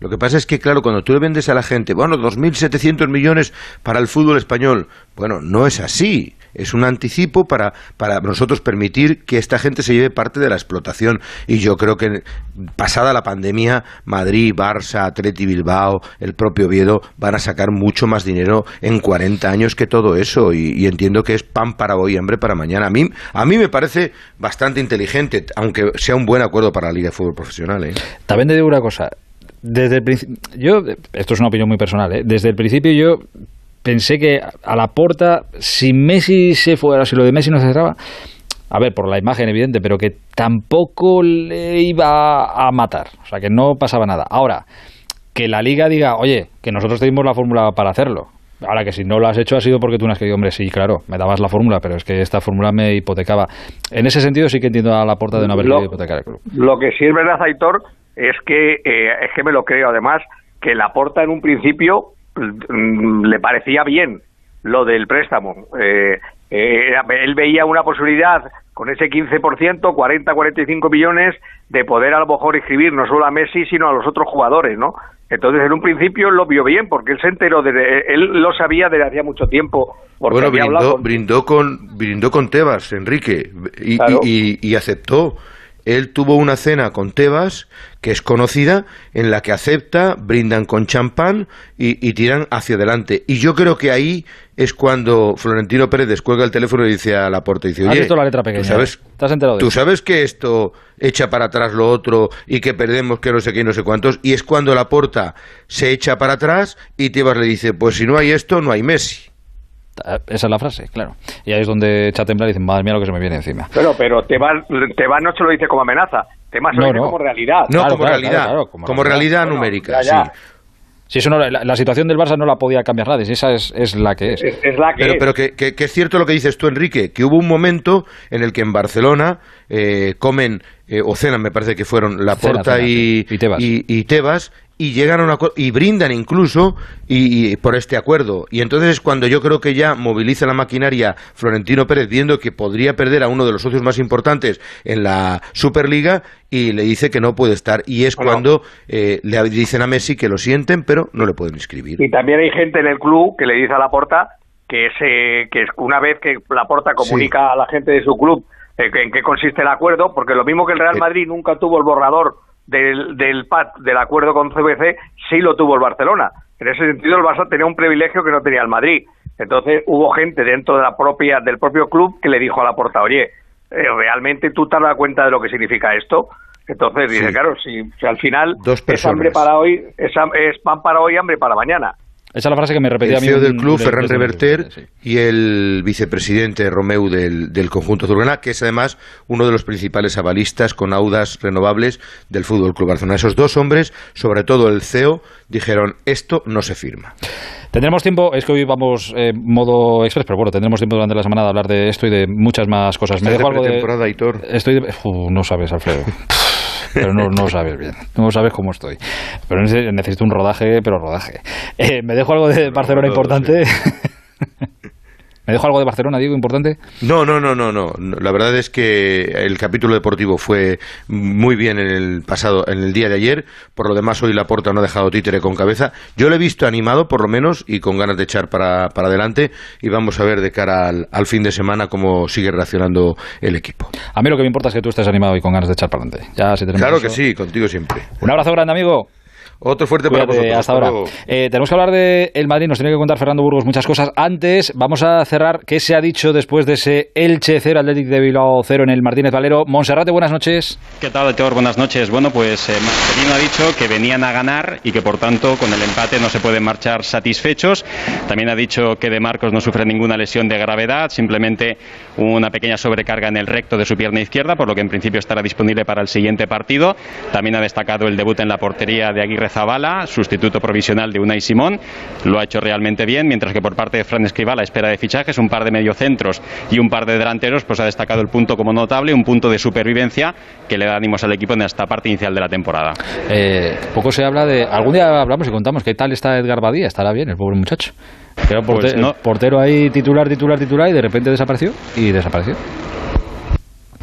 Lo que pasa es que, claro, cuando tú le vendes a la gente, bueno, 2.700 millones para el fútbol español, bueno, no es así. Es un anticipo para, para nosotros permitir que esta gente se lleve parte de la explotación. Y yo creo que, pasada la pandemia, Madrid, Barça, Atleti Bilbao, el propio Oviedo van a sacar mucho más dinero en 40 años que todo eso. Y, entiendo que es pan para hoy, hambre para mañana. A mí, a mí me parece bastante inteligente, aunque sea un buen acuerdo para la Liga de Fútbol Profesional. ¿eh? También te digo una cosa. Desde el yo, esto es una opinión muy personal, ¿eh? desde el principio yo pensé que a la porta, si Messi se fuera, si lo de Messi no se cerraba, a ver, por la imagen evidente, pero que tampoco le iba a matar, o sea, que no pasaba nada. Ahora, que la liga diga, oye, que nosotros tenemos la fórmula para hacerlo. Ahora que si no lo has hecho ha sido porque tú no has querido, hombre, sí, claro, me dabas la fórmula, pero es que esta fórmula me hipotecaba. En ese sentido sí que entiendo a la porta de no haber querido hipotecar el club. Lo que sí es verdad, Aitor, es que, eh, es que me lo creo además, que la porta en un principio le parecía bien lo del préstamo. Eh, eh, él veía una posibilidad con ese 15%, 40, 45 millones, de poder a lo mejor inscribir no solo a Messi, sino a los otros jugadores, ¿no? Entonces, en un principio lo vio bien, porque él se enteró, de, él lo sabía desde hacía mucho tiempo. Porque bueno, brindó, con- brindó con brindó con Tebas, Enrique, y, Claro. y- y- y aceptó. Él tuvo una cena con Tebas, que es conocida, en la que acepta, brindan con champán y, y tiran hacia adelante. Y yo creo que ahí es cuando Florentino Pérez descuelga el teléfono y dice a la puerta, dice, oye, visto la letra pequeña. ¿tú sabes. ¿Te has enterado de ¿Tú eso? sabes que esto echa para atrás lo otro y que perdemos que no sé qué y no sé cuántos? Y es cuando la porta se echa para atrás y Tebas le dice, pues si no hay esto, no hay Messi. Esa es la frase, claro. Y ahí es donde echa a temblar y dice, madre mía lo que se me viene encima. Pero, pero Tebas, Tebas no se lo dice como amenaza, Tebas se lo No, dice no. como realidad. No, Claro, como claro, realidad, claro, claro, como, como realidad Bueno, numérica, ya, ya. sí. Si eso no, la, la situación del Barça no la podía cambiar nadie, si esa es, es la que es. Es, es la que Pero, es. pero que, que- que es cierto lo que dices tú, Enrique, que hubo un momento en el que en Barcelona eh, comen eh, o cenan, me parece que fueron Laporta cena, y, sí. Y Tebas. y- y Tebas, y llegan a un acuerdo, y brindan incluso y, y por este acuerdo. Y entonces es cuando yo creo que ya moviliza la maquinaria Florentino Pérez, viendo que podría perder a uno de los socios más importantes en la Superliga, y le dice que no puede estar. Y es Bueno. cuando eh, le dicen a Messi que lo sienten, pero no le pueden inscribir. Y también hay gente en el club que le dice a Laporta que, se, que es una vez que Laporta comunica a la gente de su club eh, en qué consiste el acuerdo, porque lo mismo que el Real Madrid nunca tuvo el borrador del, del PAT, del acuerdo con CBC, sí lo tuvo el Barcelona. En ese sentido, el Barça tenía un privilegio que no tenía el Madrid. Entonces, hubo gente dentro de la propia, del propio club que le dijo a Laporta, oye, eh, ¿realmente tú te has dado cuenta de lo que significa esto? Entonces dice, claro, si, si al final Dos es hambre personas. para hoy, es, es pan para hoy, hambre para mañana. Esa es la frase que me repetía el a mí. CEO del club, Ferran Reverter, y el vicepresidente Romeu del, del conjunto azulgrana, que es además uno de los principales avalistas con audas renovables del Fútbol Club Barcelona. Esos dos hombres, sobre todo el CEO, dijeron esto no se firma. Tendremos tiempo, es que hoy vamos eh, modo express, pero bueno, tendremos tiempo durante la semana de hablar de esto y de muchas más cosas. Me dejo de algo de. Aitor. Estoy de... Uf, no sabes, Alfredo. Pero no, no sabes bien, no sabes cómo estoy. Pero nece- necesito un rodaje, pero rodaje. Eh, me dejo algo de Barcelona importante. me dejo algo de Barcelona, digo, importante. No, no, no, no, no. La verdad es que el capítulo deportivo fue muy bien en el pasado, en el día de ayer. Por lo demás, hoy Laporta no ha dejado títere con cabeza. Yo lo he visto animado, por lo menos, y con ganas de echar para, para adelante. Y vamos a ver de cara al, al fin de semana cómo sigue reaccionando el equipo. A mí lo que me importa es que tú estés animado y con ganas de echar para adelante. Ya, tenemos Claro eso- que sí, contigo siempre. Un abrazo grande, amigo. Otro fuerte para Cuídate, vosotros. hasta ahora. Eh, tenemos que hablar de el Madrid, nos tiene que contar Fernando Burgos muchas cosas. Antes, vamos a cerrar qué se ha dicho después de ese Elche 0, Athletic de Bilbao 0 en el Martínez Valero. Monserrate, buenas noches. ¿Qué tal, Aitor? Buenas noches. Bueno, pues eh, Marcelino ha dicho que venían a ganar y que por tanto con el empate no se pueden marchar satisfechos. También ha dicho que De Marcos no sufre ninguna lesión de gravedad, simplemente una pequeña sobrecarga en el recto de su pierna izquierda, por lo que en principio estará disponible para el siguiente partido. También ha destacado el debut en la portería de Aguirre Zabala, sustituto provisional de Unai Simón. Lo ha hecho realmente bien, mientras que por parte de Fran Escribá, la espera de fichajes, un par de mediocentros y un par de delanteros, pues ha destacado el punto como notable, un punto de supervivencia que le da ánimos al equipo en esta parte inicial de la temporada. Eh, poco se habla de. Algún día hablamos y contamos qué tal está Edgar Badía. Estará bien, el pobre muchacho. Porte- Pues no. portero ahí titular, titular, titular y de repente desapareció y desapareció.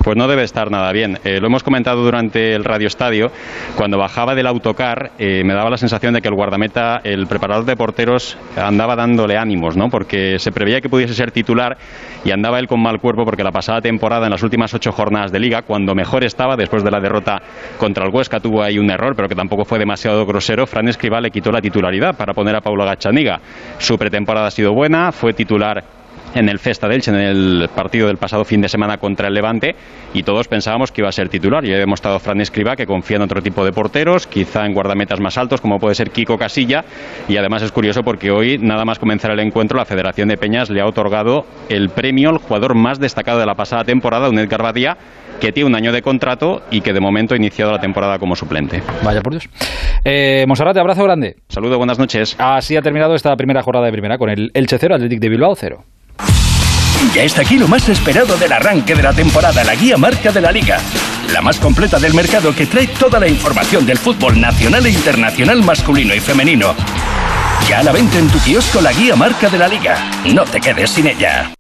Pues no debe estar nada bien. Eh, lo hemos comentado durante el Radio Estadio. Cuando bajaba del autocar, eh, me daba la sensación de que el guardameta, el preparador de porteros, andaba dándole ánimos, ¿no? Porque se preveía que pudiese ser titular y andaba él con mal cuerpo porque la pasada temporada, en las últimas ocho jornadas de liga, cuando mejor estaba, después de la derrota contra el Huesca, tuvo ahí un error, pero que tampoco fue demasiado grosero. Fran Escribá le quitó la titularidad para poner a Paulo Gachaniga. Su pretemporada ha sido buena, fue titular en el Festa del Elche, en el partido del pasado fin de semana contra el Levante, y todos pensábamos que iba a ser titular. Y ha demostrado Fran Escribá que confía en otro tipo de porteros, quizá en guardametas más altos, como puede ser Kiko Casilla. Y además es curioso porque hoy, nada más comenzar el encuentro, la Federación de Peñas le ha otorgado el premio al jugador más destacado de la pasada temporada, un Edgar Badía, que tiene un año de contrato y que de momento ha iniciado la temporada como suplente. Vaya por Dios. Eh, Monserrate, abrazo grande. Saludo, buenas noches. Así ha terminado esta primera jornada de primera con el Elche 0, Athletic de Bilbao 0. Ya está aquí lo más esperado del arranque de la temporada, la guía marca de la liga. La más completa del mercado que trae toda la información del fútbol nacional e internacional masculino y femenino. Ya la venta en tu kiosco la guía marca de la liga. No te quedes sin ella.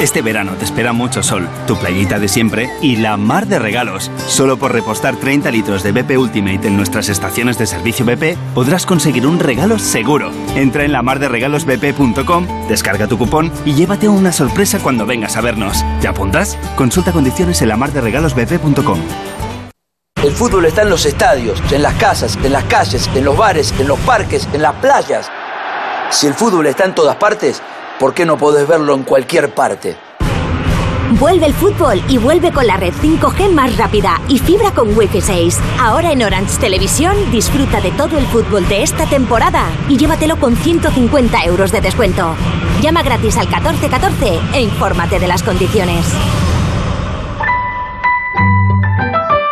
Este verano te espera mucho sol, tu playita de siempre y la mar de regalos. Solo por repostar 30 litros de BP Ultimate en nuestras estaciones de servicio BP podrás conseguir un regalo seguro. Entra en la lamarderegalosbp.com, descarga tu cupón y llévate una sorpresa cuando vengas a vernos. ¿Te apuntas? Consulta condiciones en lamarderegalosbp.com. El fútbol está en los estadios, en las casas, en las calles, en los bares, en los parques, en las playas. Si el fútbol está en todas partes, ¿por qué no podés verlo en cualquier parte? Vuelve el fútbol y vuelve con la red 5G más rápida y fibra con Wi-Fi 6. Ahora en Orange Televisión disfruta de todo el fútbol de esta temporada y llévatelo con 150 euros de descuento. Llama gratis al 1414 e infórmate de las condiciones.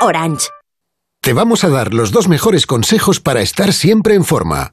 Orange. Te vamos a dar los dos mejores consejos para estar siempre en forma.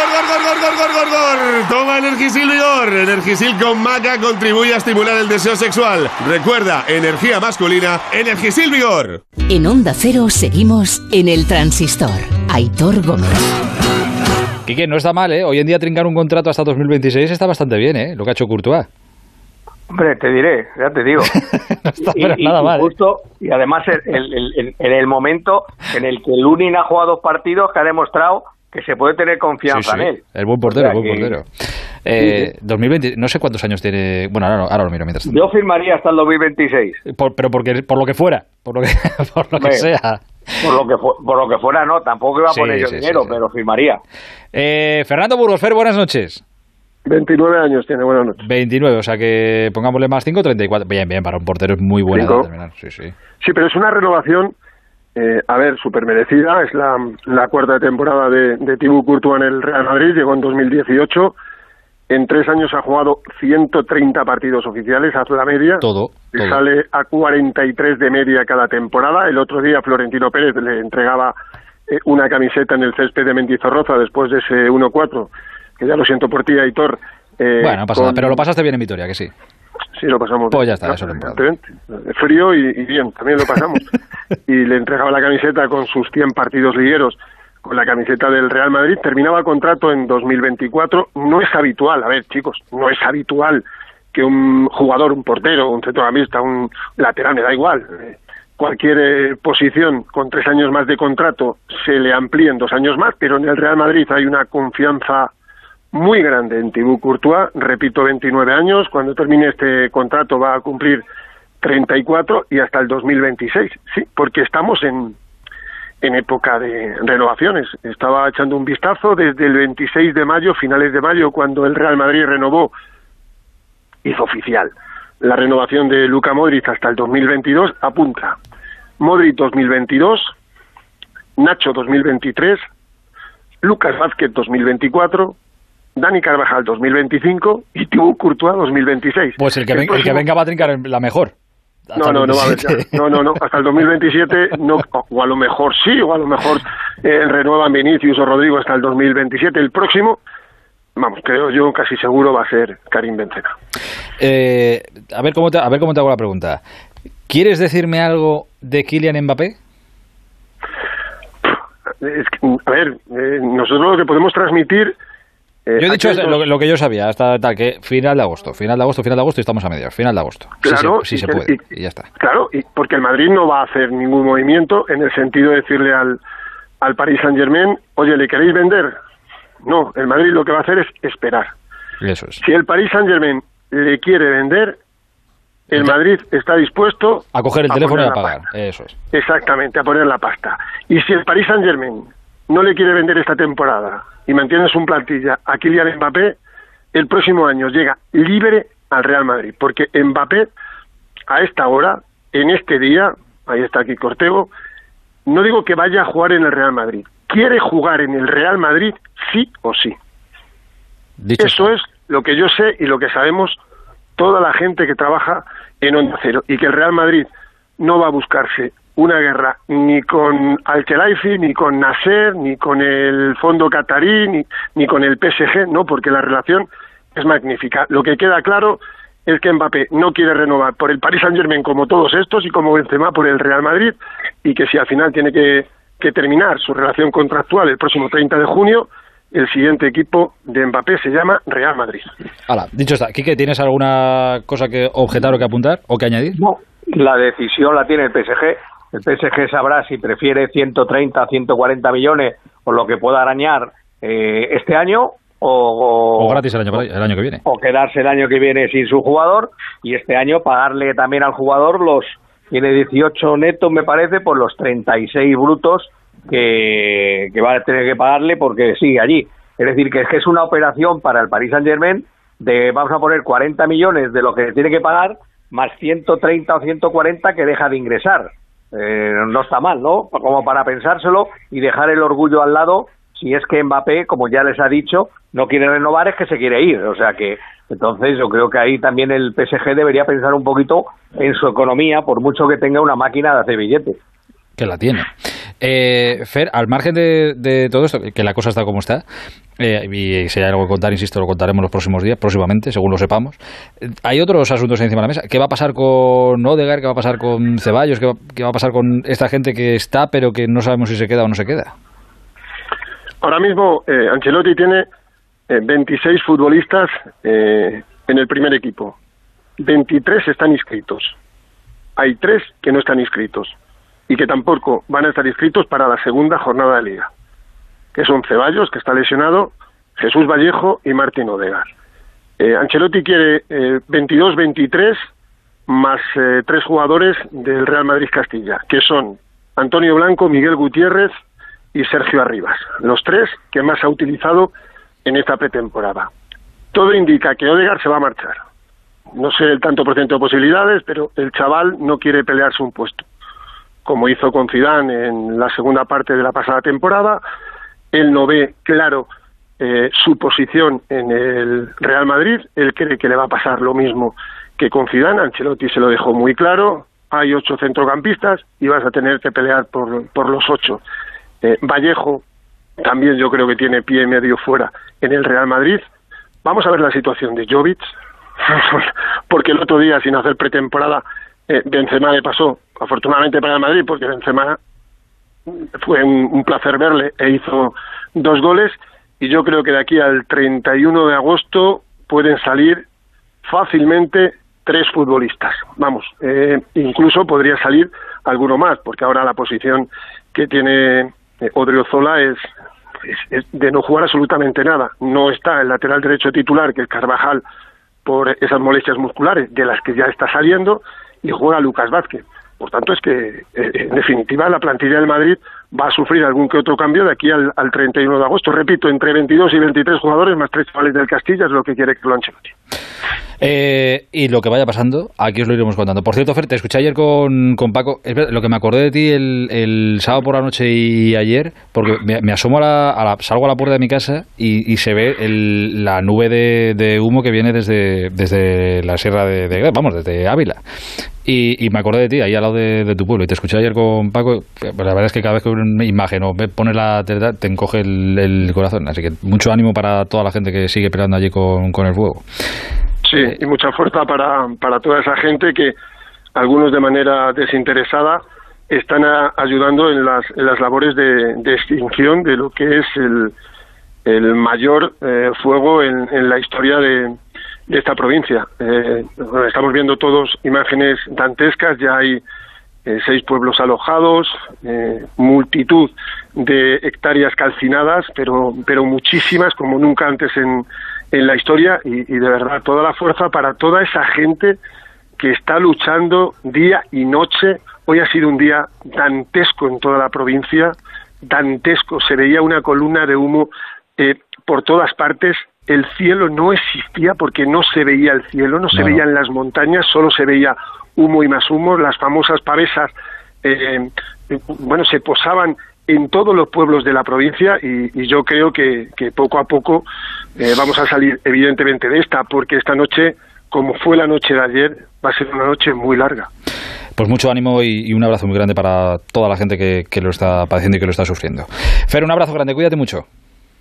Toma Energisil Vigor. Energisil con maca contribuye a estimular el deseo sexual. Recuerda, energía masculina, Energisil Vigor. En Onda Cero seguimos en el transistor. Aitor Gómez. Quique, no está mal, ¿eh? Hoy en día trincar un contrato hasta 2026 está bastante bien, ¿eh? Lo que ha hecho Courtois. Hombre, te diré, ya te digo. y, pero nada mal, ¿eh? justo, y además en el, el momento en el que Lunin ha jugado dos partidos que ha demostrado que se puede tener confianza Sí, sí. en él. El buen portero, O sea el buen que- portero. Eh, 2020, no sé cuántos años tiene. Bueno, ahora, ahora lo miro mientras tanto. Yo firmaría hasta el 2026. Por- pero porque, por lo que fuera, por lo que, por lo que sea. Por lo que, por lo que fuera, no, tampoco iba a Sí, poner yo sí, sí, dinero, sí. pero firmaría. Eh, Fernando Burgos, Fer, buenas noches. 29 años tiene, buenas noches. 29, o sea que pongámosle más 5, 34. Bien, bien, para un portero es muy buena edad terminar. Sí, sí. Sí, pero es una renovación, eh, a ver, súper merecida. Es la, la cuarta temporada de, de Thibaut Courtois en el Real Madrid, llegó en 2018. En tres años ha jugado 130 partidos oficiales, haz la media. Todo. Todo. sale a 43 de media cada temporada. El otro día Florentino Pérez le entregaba eh, una camiseta en el césped de Mendizorroza después de ese 1-4, que ya lo siento por ti, Aitor. eh, Bueno, no pasa nada, con- pero lo pasaste bien en Vitoria, que sí. Sí, lo pasamos. Pues ya bien. está, eso es lo Evidentemente. Frío y, y bien, también lo pasamos. y le entregaba la camiseta con sus 100 partidos ligueros, con la camiseta del Real Madrid. Terminaba contrato en 2024. No es habitual, a ver, chicos, no es habitual que un jugador, un portero, un centrocampista, un lateral, me da igual. eh, Cualquier eh, posición con tres años más de contrato se le amplíen dos años más, pero en el Real Madrid hay una confianza muy grande en Thibaut Courtois, repito, 29 años, cuando termine este contrato va a cumplir 34 y hasta el 2026, sí, porque estamos en, en época de renovaciones. Estaba echando un vistazo desde el 26 de mayo, finales de mayo, cuando el Real Madrid renovó, hizo oficial la renovación de Luca Modric hasta el 2022, apunta Modric 2022, Nacho 2023, Lucas Vázquez 2024, Dani Carvajal 2025 y Thibaut Courtois 2026. Pues el que, ven- el que venga va a trincar la mejor. No, no, no va a haber 27. ya. No, no, no. Hasta el 2027, no, o a lo mejor sí, o a lo mejor eh, renuevan Vinicius o Rodrigo hasta el 2027. El próximo, vamos, creo yo casi seguro va a ser Karim Benzema. Eh, a, ver cómo te, a ver cómo te hago la pregunta. ¿Quieres decirme algo de Kylian Mbappé? Es que, a ver, eh, nosotros lo que podemos transmitir. Eh, Yo he dicho lo, que yo sabía, hasta tal, que final de agosto, final de agosto, final de agosto y estamos a mediados, final de agosto. Claro, se- sí se puede, y- y ya está. Claro, y porque el Madrid no va a hacer ningún movimiento en el sentido de decirle al, al Paris Saint Germain, oye, ¿le queréis vender? No, el Madrid lo que va a hacer es esperar. Eso es. Si el Paris Saint Germain le quiere vender, el Madrid está dispuesto A coger el teléfono y a pagar. Eso es. Exactamente, a poner la pasta. Y si el Paris Saint Germain no le quiere vender esta temporada y mantiene su plantilla a Kylian Mbappé, el próximo año llega libre al Real Madrid. Porque Mbappé, a esta hora, en este día, ahí está aquí Cortego, no digo que vaya a jugar en el Real Madrid. Quiere jugar en el Real Madrid sí o sí. Eso es lo que yo sé y lo que sabemos toda la gente que trabaja en Onda Cero. Y que el Real Madrid no va a buscarse una guerra ni con Al-Khelaifi, ni con Nasser, ni con el Fondo Qatarí, ni, ni con el PSG, no, porque la relación es magnífica. Lo que queda claro es que Mbappé no quiere renovar por el Paris Saint-Germain como todos estos y como Benzema por el Real Madrid y que si al final tiene que, que terminar su relación contractual el próximo 30 de junio, el siguiente equipo de Mbappé se llama Real Madrid. Hala, dicho está, Quique, ¿tienes alguna cosa que objetar o que apuntar o que añadir? No, la decisión la tiene el PSG. El PSG sabrá si prefiere 130, 140 millones o lo que pueda arañar eh, este año o, O gratis el año, el año que viene. o quedarse el año que viene sin su jugador y este año pagarle también al jugador los tiene 18 netos me parece por los 36 brutos que, que va a tener que pagarle porque sigue allí es decir que es que es una operación para el Paris Saint Germain de vamos a poner 40 millones de lo que tiene que pagar más 130 o 140 que deja de ingresar Eh, no está mal no como para pensárselo y dejar el orgullo al lado si es que Mbappé, como ya les ha dicho, no quiere renovar, es que se quiere ir. O sea que, entonces yo creo que ahí también el PSG debería pensar un poquito en su economía, por mucho que tenga una máquina de hacer billetes. Que la tiene. Eh, Fer, al margen de, de todo esto, que la cosa está como está, eh, y si hay algo que contar, insisto, lo contaremos los próximos días, próximamente, según lo sepamos. Eh, Hay otros asuntos encima de la mesa. ¿Qué va a pasar con Odegaard? ¿Qué va a pasar con Ceballos? ¿Qué va, qué va a pasar con esta gente que está, pero que no sabemos si se queda o no se queda? Ahora mismo eh, Ancelotti tiene eh, 26 futbolistas eh, en el primer equipo. 23 están inscritos. Hay tres que no están inscritos y que tampoco van a estar inscritos para la segunda jornada de liga, que son Ceballos, que está lesionado, Jesús Vallejo y Martín Odegar. Eh, Ancelotti quiere eh, 22-23 más eh, tres jugadores del Real Madrid Castilla, que son Antonio Blanco, Miguel Gutiérrez y Sergio Arribas, los tres que más ha utilizado en esta pretemporada. Todo indica que Odegar se va a marchar. No sé el tanto por ciento de posibilidades, pero el chaval no quiere pelearse un puesto. Como hizo con Zidane en la segunda parte de la pasada temporada, él no ve claro eh, su posición en el Real Madrid, él cree que le va a pasar lo mismo que con Zidane, Ancelotti se lo dejó muy claro, hay ocho centrocampistas y vas a tener que pelear por, por los ocho. Eh, Vallejo también yo creo que tiene pie medio fuera en el Real Madrid. Vamos a ver la situación de Jovic, porque el otro día sin hacer pretemporada eh, Benzema le pasó, afortunadamente para el Madrid, porque Benzema fue un, placer verle e hizo dos goles y yo creo que de aquí al 31 de agosto pueden salir fácilmente tres futbolistas. Vamos, eh, incluso podría salir alguno más, porque ahora la posición que tiene eh, Odriozola es, es, es de no jugar absolutamente nada. No está el lateral derecho titular, que es Carvajal, por esas molestias musculares, de las que ya está saliendo, y juega Lucas Vázquez. Por tanto, es que, eh, en definitiva, la plantilla del Madrid va a sufrir algún que otro cambio de aquí al, al 31 de agosto. Repito, entre 22 y 23 jugadores, más tres chavales del Castilla, es lo que quiere Carlo Ancelotti. Eh, y lo que vaya pasando, aquí os lo iremos contando. Por cierto, Fer, te escuché ayer con, con Paco. Es verdad, lo que me acordé de ti el, el sábado por la noche y ayer, porque me, asomo a la, a la- salgo a la puerta de mi casa y, se ve el- la nube de, de humo que viene desde, desde la sierra de, vamos, desde Ávila. Y, me acordé de ti, ahí al lado de, de tu pueblo. Y te escuché ayer con Paco. Pues la verdad es que cada vez que una imagen o pones la te encoge el, corazón. Así que mucho ánimo para toda la gente que sigue peleando allí con, el fuego. Sí, y mucha fuerza para, para toda esa gente que algunos de manera desinteresada están a- ayudando en las, en las labores de, extinción de lo que es el, el mayor eh, fuego en, la historia de, de esta provincia. Eh, estamos viendo todos imágenes dantescas, ya hay eh, seis pueblos alojados, eh, multitud de hectáreas calcinadas, pero, pero muchísimas como nunca antes en, en la historia y, y de verdad toda la fuerza para toda esa gente que está luchando día y noche. Hoy ha sido un día dantesco en toda la provincia, dantesco, se veía una columna de humo eh, por todas partes, el cielo no existía porque no se veía el cielo, no se veían las montañas, solo se veía humo y más humo, las famosas pavesas, eh, eh, bueno, se posaban en todos los pueblos de la provincia y, y yo creo que, que poco a poco eh, vamos a salir evidentemente de esta, porque esta noche, como fue la noche de ayer, va a ser una noche muy larga. Pues mucho ánimo y, y un abrazo muy grande para toda la gente que, que lo está padeciendo y que lo está sufriendo. Fer, un abrazo grande, cuídate mucho.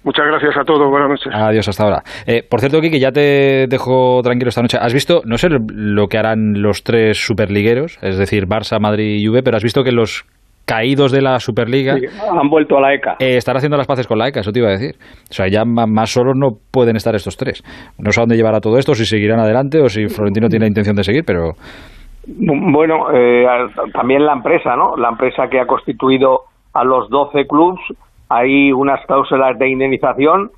Muchas gracias a todos, buenas noches. Adiós, hasta ahora. Eh, por cierto, Kiki, ya te dejo tranquilo esta noche. ¿Has visto, no sé lo que harán los tres superligueros, es decir, Barça, Madrid y Juve, pero has visto que los caídos de la Superliga Sí, han vuelto a la ECA. eh, están haciendo las paces con la ECA, eso te iba a decir. O sea, ya más solos no pueden estar estos tres. No sé a dónde llevará todo esto, si seguirán adelante o si Florentino tiene la intención de seguir, pero Bueno, eh, también la empresa, ¿no? La empresa que ha constituido a los 12 clubs, hay unas cláusulas de indemnización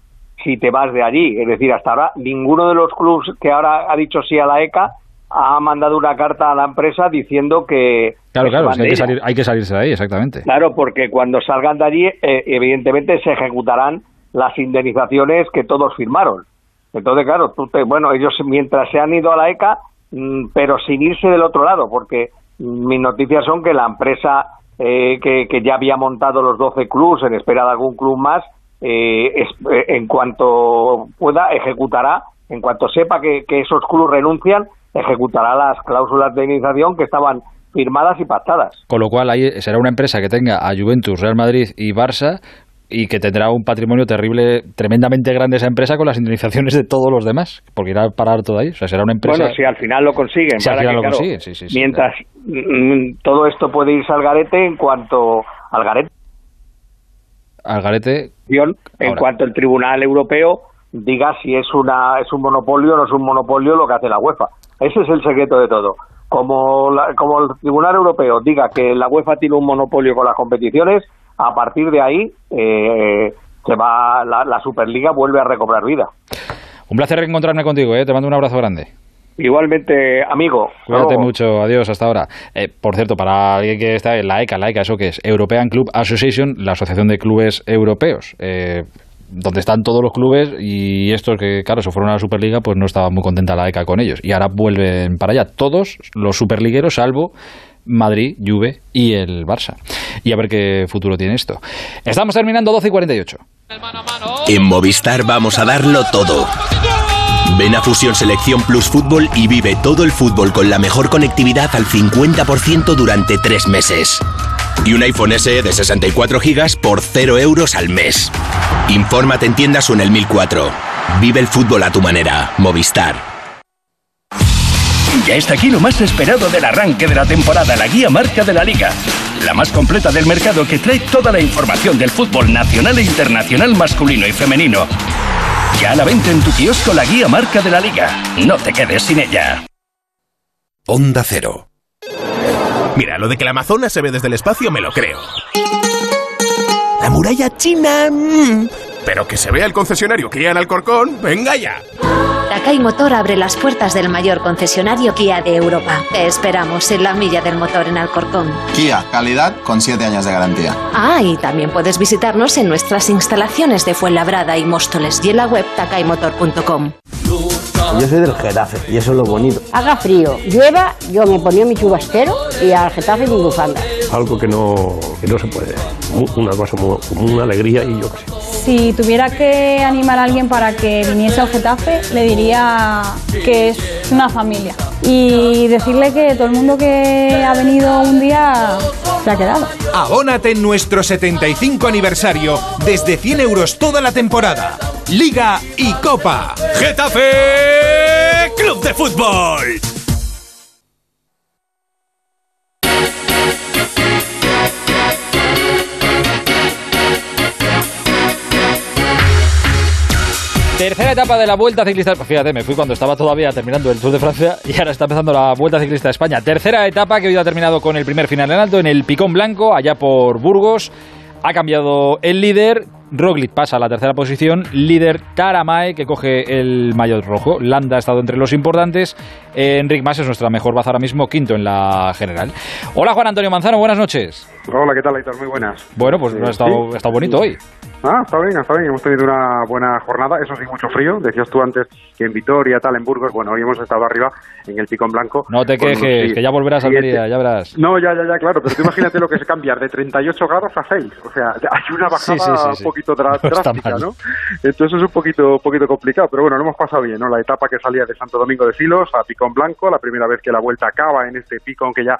si te vas de allí. Es decir, hasta ahora ninguno de los clubs que ahora ha dicho sí a la ECA ha mandado una carta a la empresa diciendo que... claro, claro, hay, que salir, hay que salirse de ahí, exactamente. Claro, porque cuando salgan de allí, eh, evidentemente se ejecutarán las indemnizaciones que todos firmaron. Entonces, claro, tú te- bueno, ellos mientras se han ido a la ECA, mm, pero sin irse del otro lado, porque mis noticias son que la empresa eh, que, que ya había montado los 12 clubs en espera de algún club más, eh, es- eh, en cuanto pueda, ejecutará, en cuanto sepa que, esos clubs renuncian, ejecutará las cláusulas de indemnización que estaban firmadas y pactadas. Con lo cual ahí será una empresa que tenga a Juventus, Real Madrid y Barça y que tendrá un patrimonio terrible, tremendamente grande esa empresa con las indemnizaciones de todos los demás, porque irá a parar todo ahí. O sea, será una empresa... Bueno, si al final lo consiguen. Si al final que, lo claro, consiguen, sí, sí, sí, mientras mm, todo esto puede irse al garete en cuanto al garete, Al garete... en Ahora. cuanto el Tribunal Europeo diga si es una es un monopolio o no es un monopolio lo que hace la UEFA. Ese es el secreto de todo. Como, la- como el Tribunal Europeo diga que la UEFA tiene un monopolio con las competiciones, a partir de ahí eh, se va la, la Superliga vuelve a recobrar vida. Un placer reencontrarme contigo, ¿eh? te mando un abrazo grande. Igualmente, amigo. Cuídate luego. mucho, adiós, hasta ahora. Eh, por cierto, para alguien que está en la ECA, la ECA, ¿eso qué es? European Club Association, la Asociación de Clubes Europeos, eh, donde están todos los clubes y estos que, claro, se fueron a la Superliga, pues no estaba muy contenta la ECA con ellos. Y ahora vuelven para allá, todos los superligueros, salvo Madrid, Juve y el Barça. Y a ver qué futuro tiene esto. Estamos terminando 12 y 48. En Movistar vamos a darlo todo. Ven a Fusión Selección Plus Fútbol y vive todo el fútbol con la mejor conectividad al 50% durante tres meses. Y un iPhone SE de 64 GB por 0 euros al mes. Infórmate en tiendas o en el 1004. Vive el fútbol a tu manera. Movistar. Ya está aquí lo más esperado del arranque de la temporada, la guía marca de la liga. La más completa del mercado que trae toda la información del fútbol nacional e internacional masculino y femenino. Ya a la venta en tu kiosco la guía marca de la liga. No te quedes sin ella. Onda Cero. Mira, lo de que la Amazona se ve desde el espacio me lo creo. La muralla china... mm, Pero que se vea el concesionario Kia en Alcorcón, venga ya. Takai Motor abre las puertas del mayor concesionario Kia de Europa. Te esperamos en la milla del motor en Alcorcón. Kia, calidad con 7 años de garantía. Ah, y también puedes visitarnos en nuestras instalaciones de Fuenlabrada y Móstoles y en la web takaimotor.com. Yo soy del Getafe y eso es lo bonito. Haga frío, llueva, yo me ponía mi chubastero y al Getafe mi bufanda. Algo que no, que no se puede. Una cosa, como una alegría y yo qué sé. Si tuviera que animar a alguien para que viniese al Getafe, le diría que es una familia. Y decirle que todo el mundo que ha venido un día se ha quedado. Abónate en nuestro 75 aniversario desde 100 euros toda la temporada. Liga y Copa. Getafe Club de Fútbol. Tercera etapa de la Vuelta Ciclista. Fíjate, me fui cuando estaba todavía terminando el Tour de Francia y ahora está empezando la Vuelta Ciclista de España. Tercera etapa que hoy ha terminado con el primer final en alto en el Picón Blanco, allá por Burgos. Ha cambiado el líder. Roglic pasa a la tercera posición. Líder Taramae, que coge el maillot rojo. Landa ha estado entre los importantes. Eh, Enric Mas es nuestra mejor baza ahora mismo, quinto en la general. Hola Juan Antonio Manzano, buenas noches. Hola, ¿qué tal, Aitor? Muy buenas. Bueno, pues ha estado, Sí. ha estado bonito hoy. Ah, está bien, está bien. Hemos tenido una buena jornada. Eso sí, mucho frío. Decías tú antes que en Vitoria, tal, en Burgos. Bueno, hoy hemos estado arriba en el Picón Blanco. No te unos quejes, que ya volverás a Almería, ya verás. No, ya, ya, ya, claro. Pero tú imagínate lo que es cambiar de 38 grados a 6. O sea, hay una bajada Sí, sí, sí, sí. un poquito No drástica, mal. ¿no? Entonces es un poquito, poquito complicado. Pero bueno, lo hemos pasado bien, ¿no? La etapa que salía de Santo Domingo de Silos a Picón Blanco, la primera vez que la vuelta acaba en este Picón que ya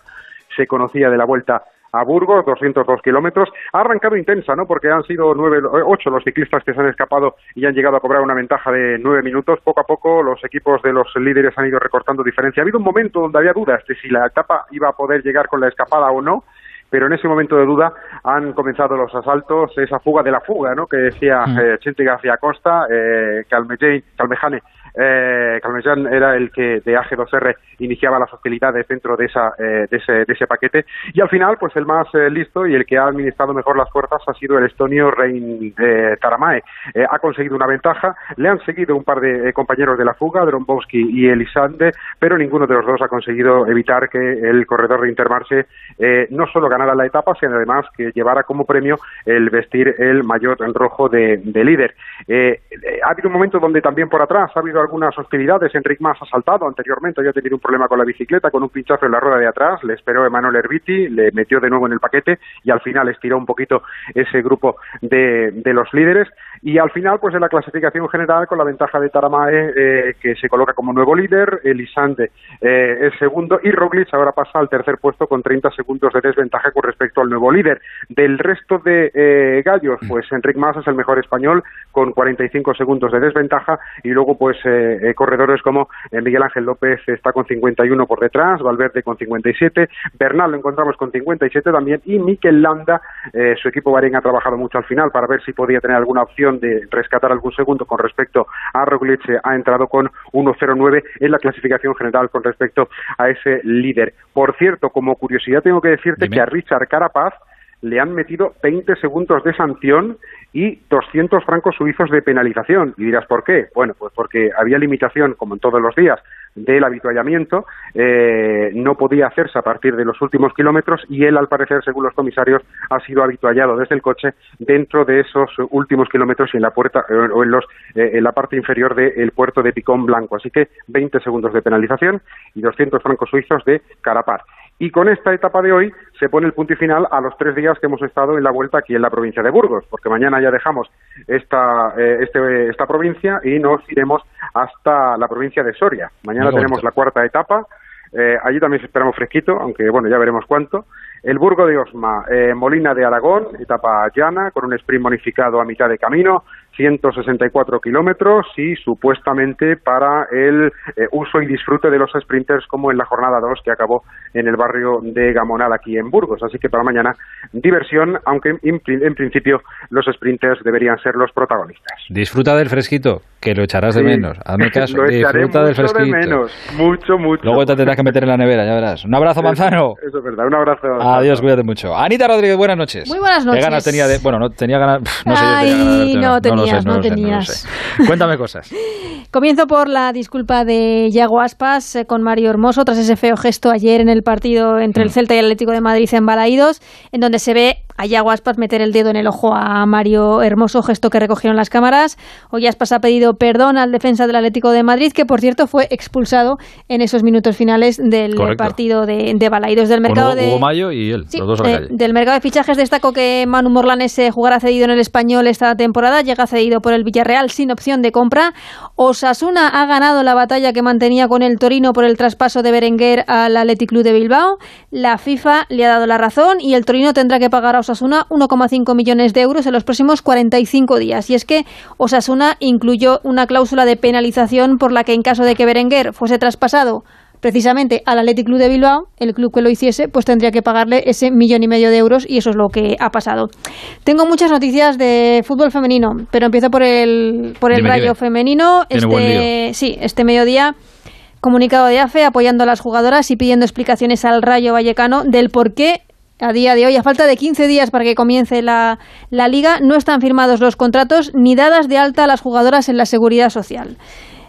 se conocía de la vuelta a Burgos, 202 kilómetros. Ha arrancado intensa, ¿no? Porque han sido nueve, ocho los ciclistas que se han escapado y han llegado a cobrar una ventaja de nueve minutos. Poco a poco los equipos de los líderes han ido recortando diferencia. Ha habido un momento donde había dudas de si la etapa iba a poder llegar con la escapada o no pero en ese momento de duda han comenzado los asaltos, esa fuga de la fuga, ¿no? Que decía Mm. eh, Chente García Costa, eh, Calmejane, Calmejane eh, era el que de AG2R iniciaba las hostilidades dentro de, esa, eh, de, ese, de ese paquete y al final pues el más eh, listo y el que ha administrado mejor las fuerzas ha sido el estonio Rein eh, Taramae. Ha conseguido una ventaja, le han seguido un par de compañeros de la fuga, Drombowski y Elisande, pero ninguno de los dos ha conseguido evitar que el corredor de Intermarché no solo ganara la etapa, sino además que llevara como premio el vestir el en rojo de, de líder. Ha habido un momento donde también por atrás ha habido algunas hostilidades. Enric Mas ha saltado anteriormente, había tenido un problema con la bicicleta, con un pinchazo en la rueda de atrás. Le esperó Emanuel Herbiti, le metió de nuevo en el paquete y al final estiró un poquito ese grupo de, de los líderes. Y al final, pues en la clasificación general, con la ventaja de Taramae, eh, que se coloca como nuevo líder, Elisande eh, es segundo y Roglic ahora pasa al tercer puesto con 30 segundos de desventaja con respecto al nuevo líder. Del resto de eh, gallos, pues Enric Mas es el mejor español con 45 segundos de desventaja y luego pues eh, eh, corredores como eh, Miguel Ángel López está con 51 por detrás, Valverde con 57, Bernal lo encontramos con 57 también y Mikel Landa, eh, su equipo Bahrein ha trabajado mucho al final para ver si podía tener alguna opción de rescatar algún segundo con respecto a Roglic, eh, ha entrado con 1.09 en la clasificación general con respecto a ese líder. Por cierto, como curiosidad tengo que decirte que a Richard Carapaz le han metido 20 segundos de sanción y 200 francos suizos de penalización. Y dirás, ¿por qué? Bueno, pues porque había limitación, como en todos los días, del habituallamiento, eh, no podía hacerse a partir de los últimos kilómetros y él, al parecer, según los comisarios, ha sido habituallado desde el coche dentro de esos últimos kilómetros y en la puerta eh, o en, los, eh, en la parte inferior del puerto de Picón Blanco. Así que 20 segundos de penalización y 200 francos suizos de Carapaz. Y con esta etapa de hoy se pone el punto y final a los tres días que hemos estado en la vuelta aquí en la provincia de Burgos, porque mañana ya dejamos esta, eh, este, esta provincia y nos iremos hasta la provincia de Soria. Mañana Muy tenemos bonito. la cuarta etapa. Eh, allí también esperamos fresquito, aunque bueno, ya veremos cuánto. El Burgo de Osma, eh, Molina de Aragón, etapa llana, con un sprint bonificado a mitad de camino, 164 kilómetros y supuestamente para el eh, uso y disfrute de los sprinters como en la jornada 2 que acabó en el barrio de Gamonal aquí en Burgos. Así que para mañana diversión, aunque en, pri- en principio los sprinters deberían ser los protagonistas. Disfruta del fresquito, que lo echarás de menos. Hazme caso, Lo disfruta del mucho de fresquito. menos, mucho, mucho. Luego te tendrás que meter en la nevera, ya verás. Un abrazo, Manzano. Eso es verdad, un abrazo. Adiós, cuídate mucho. Anita Rodríguez, buenas noches. Muy buenas ¿Qué noches. ganas tenía de.? Bueno, no tenía ganas. No sé, yo tenía Ay, ganas de- no lo sé, tenías, no lo sé, lo tenías. sé. Cuéntame cosas. Comienzo por la disculpa de Yago Aspas eh, con Mario Hermoso tras ese feo gesto ayer en el partido entre el Mm. Celta y el Atlético de Madrid en Balaídos, en donde se ve a Yago Aspas meter el dedo en el ojo a Mario Hermoso, gesto que recogieron las cámaras. Hoy Aspas ha pedido perdón al defensa del Atlético de Madrid, que por cierto fue expulsado en esos minutos finales del Correcto. partido de, de Balaídos del mercado Hugo, de Hugo Mayo y él, Sí, los dos a la de- calle. del mercado de fichajes destaco que Manu Morlanes jugará cedido en el español esta temporada, llega cedido por el Villarreal sin opción de compra. Osasuna ha ganado la batalla que mantenía con el Torino por el traspaso de Berenguer al Athletic Club de Bilbao. La FIFA le ha dado la razón y el Torino tendrá que pagar a Osasuna 1,5 millones de euros en los próximos 45 días. Y es que Osasuna incluyó una cláusula de penalización por la que en caso de que Berenguer fuese traspasado precisamente al Athletic Club de Bilbao, el club que lo hiciese, pues tendría que pagarle ese millón y medio de euros y eso es lo que ha pasado. Tengo muchas noticias de fútbol femenino, pero empiezo por el, por el Dime, rayo dime. femenino. Este, sí, este mediodía comunicado de AFE apoyando a las jugadoras y pidiendo explicaciones al Rayo Vallecano del por qué a día de hoy, a falta de 15 días para que comience la, liga, no están firmados los contratos ni dadas de alta a las jugadoras en la seguridad social.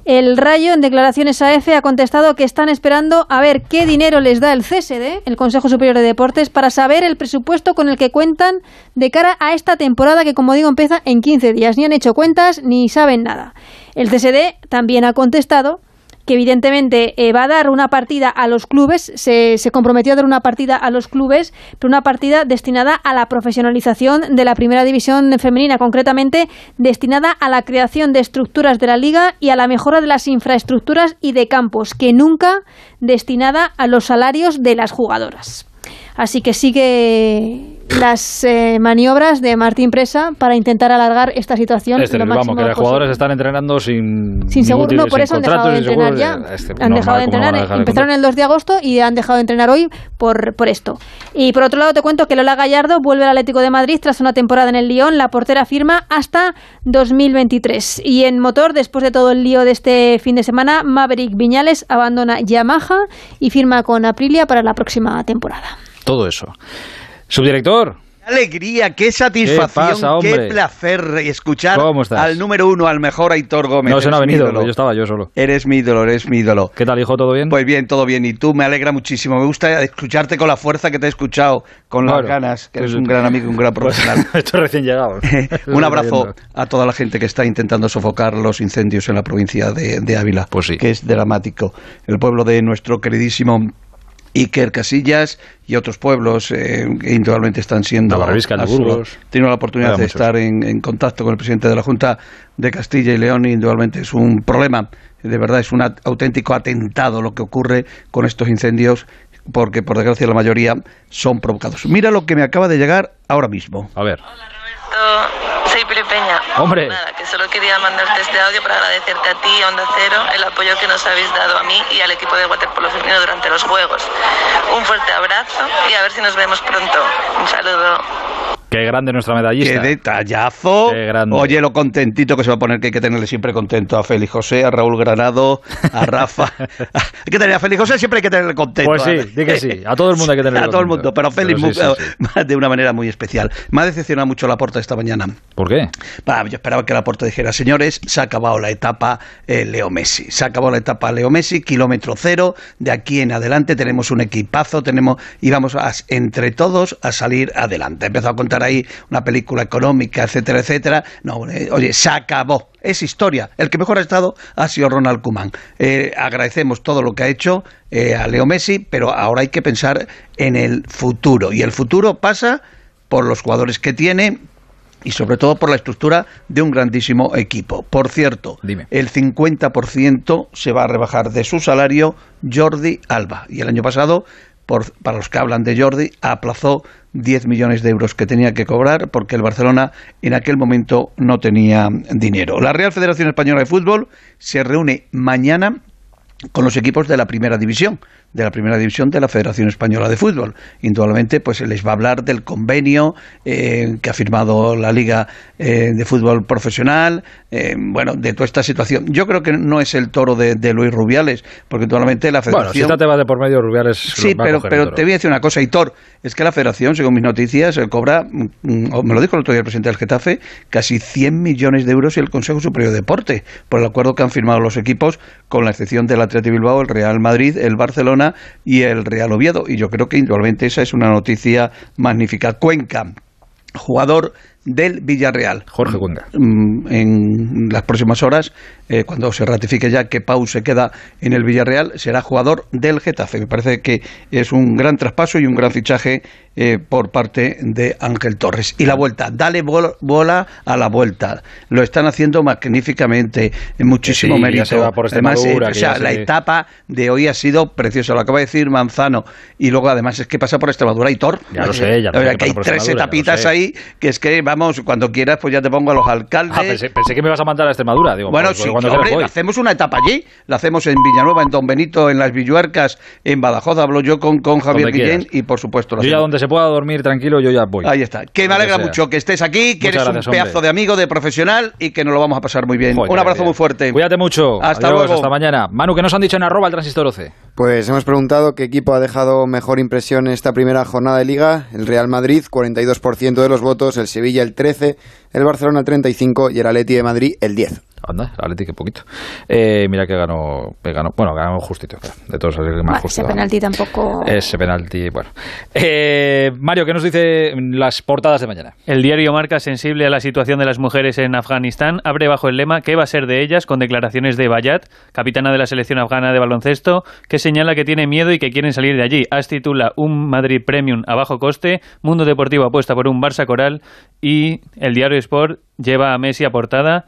El Rayo, en declaraciones a EFE, ha contestado que están esperando a ver qué dinero les da el CSD, el Consejo Superior de Deportes, para saber el presupuesto con el que cuentan de cara a esta temporada que, como digo, empieza en 15 días. Ni han hecho cuentas ni saben nada. El CSD también ha contestado que evidentemente eh, va a dar una partida a los clubes, se, se comprometió a dar una partida a los clubes, pero una partida destinada a la profesionalización de la primera división femenina, concretamente destinada a la creación de estructuras de la liga y a la mejora de las infraestructuras y de campos, que nunca destinada a los salarios de las jugadoras. Así que sigue las eh, maniobras de Martín Presa para intentar alargar esta situación. Este, lo vamos, que los posible. jugadores están entrenando sin. Sin seguro, no, por eso han dejado de entrenar ya. este, han normal, dejado de ¿cómo entrenar, dejar empezaron el 2 de agosto y han dejado de entrenar hoy por, por esto. Y por otro lado te cuento que Lola Gallardo vuelve al Atlético de Madrid tras una temporada en el Lyon. La portera firma hasta 2023. Y en motor, después de todo el lío de este fin de semana, Maverick Viñales abandona Yamaha y firma con Aprilia para la próxima temporada. Todo eso. Subdirector. Qué alegría, qué satisfacción, ¿Qué pasa, qué placer escuchar al número uno, al mejor Aitor Gómez. No, se no ha Eres venido, yo estaba yo solo. Eres mi ídolo, eres mi ídolo. ¿Qué tal, hijo? ¿Todo bien? Pues bien, todo bien. Y tú me alegra muchísimo. Me gusta escucharte con la fuerza que te he escuchado, con las Bueno, ganas, que eres pues- un gran amigo, un gran profesional. Esto recién llegado. un abrazo a toda la gente que está intentando sofocar los incendios en la provincia de, de Ávila, Pues sí. que es dramático. El pueblo de nuestro queridísimo Iker Casillas y otros pueblos eh, que indudablemente están siendo asolados. Burgos. He tenido la oportunidad de estar en, en contacto con el presidente de la Junta de Castilla y León y indudablemente es un problema. De verdad es un at- auténtico atentado lo que ocurre con estos incendios porque por desgracia la mayoría son provocados. Mira lo que me acaba de llegar ahora mismo. A ver. Soy Pili Peña. Hombre. Nada, que solo quería mandarte este audio para agradecerte a ti, Onda Cero, el apoyo que nos habéis dado a mí y al equipo de waterpolo femenino durante los Juegos. Un fuerte abrazo y a ver si nos vemos pronto. Un saludo. Qué grande nuestra medallista. ¡Qué detallazo! Qué grande. Oye, lo contentito que se va a poner, que hay que tenerle siempre contento a Félix José, a Raúl Granado, a Rafa. hay que tener a Félix José, siempre hay que tenerle contento. Pues sí, di que sí. A todo el mundo hay que tenerle A todo el contento. mundo, pero Félix sí, de una manera muy especial. Me ha decepcionado mucho la porta esta mañana. ¿Por qué? Bah, yo esperaba que la porta dijera, señores, se ha acabado la etapa eh, Leo Messi. Se ha acabado la etapa Leo Messi, kilómetro cero. De aquí en adelante tenemos un equipazo, tenemos y vamos a- entre todos a salir adelante. Empezó a contar ahí una película económica, etcétera, etcétera. No, oye, se acabó. Es historia. El que mejor ha estado ha sido Ronald Koeman. Eh, agradecemos todo lo que ha hecho eh, a Leo Messi, pero ahora hay que pensar en el futuro. Y el futuro pasa por los jugadores que tiene, y sobre todo por la estructura de un grandísimo equipo. Por cierto, el 50% se va a rebajar de su salario Jordi Alba. Y el año pasado, por- para los que hablan de Jordi, aplazó 10 millones de euros que tenía que cobrar porque el Barcelona en aquel momento no tenía dinero. La Real Federación Española de Fútbol se reúne mañana con los equipos de la primera división, de la primera división de la Federación Española de Fútbol. Indudablemente, pues les va a hablar del convenio eh, que ha firmado la Liga eh, de Fútbol Profesional, eh, bueno, de toda esta situación. Yo creo que no es el toro de, de Luis Rubiales, porque indudablemente la Bueno, Federación... si esta te va de por medio, Rubiales. Sí, va a pero, pero te voy a decir una cosa, Hitor, es que la federación, según mis noticias, cobra, mm, o me lo dijo el otro día el presidente del Getafe, casi 100 millones de euros y el Consejo Superior de Deporte, por el acuerdo que han firmado los equipos, con la excepción del Atleti Bilbao, el Real Madrid, el Barcelona y el Real Oviedo. Y yo creo que indudablemente esa es una noticia magnífica. Cuenca, jugador del Villarreal. Jorge Cuenca. Mm, En las próximas horas, eh, cuando se ratifique ya que Pau se queda en el Villarreal, será jugador del Getafe. Me parece que es un gran traspaso y un gran fichaje eh, por parte de Ángel Torres. Y la vuelta, dale bol- bola a la vuelta. Lo están haciendo magníficamente, en muchísimo sí, mérito. se va por además, eh, o sea, se- la etapa de hoy ha sido preciosa. Lo acaba de decir Manzano. Y luego, además, es que pasa por Extremadura y Tor. Ya lo sé, ya lo O sé sea, que que hay tres etapitas ahí que es que, cuando quieras, pues ya te pongo a los alcaldes. Ah, pensé, pensé que me ibas a mandar a Extremadura. Digo, Bueno, pues, sí, cuando hombre, hacemos una etapa allí, la hacemos en Villanueva, en Don Benito, en Las Villuercas, en Badajoz, hablo yo con, con Javier Donde Guillén quieras. y por supuesto la Yo ya donde se pueda dormir tranquilo, yo ya voy. Ahí está. Que me alegra mucho que estés aquí, que Muchas eres gracias, un pedazo hombre. de amigo, de profesional y que nos lo vamos a pasar muy bien. Joder, un abrazo bien. muy fuerte. Cuídate mucho. Hasta Adiós, luego. Hasta mañana. Manu, ¿qué nos han dicho en arroba el transistor 12? Pues hemos preguntado qué equipo ha dejado mejor impresión en esta primera jornada de liga. El Real Madrid, 42% de los votos, el Sevilla el 13%, el Barcelona el 35% y el Atleti de Madrid el 10%. Anda, el Atleti, que poquito. Eh, mira que ganó, que ganó, bueno, ganó justito. De todos, el más Vale, justo. ese penalti tampoco. Ese penalti, bueno. Eh, Mario, ¿qué nos dice las portadas de mañana? El diario Marca, sensible a la situación de las mujeres en Afganistán, abre bajo el lema ¿Qué va a ser de ellas? con declaraciones de Bayat, capitana de la selección afgana de baloncesto, que señala que tiene miedo y que quieren salir de allí. As titula Un Madrid Premium a bajo coste, Mundo Deportivo apuesta por un Barça Coral y el diario Sport lleva a Messi a portada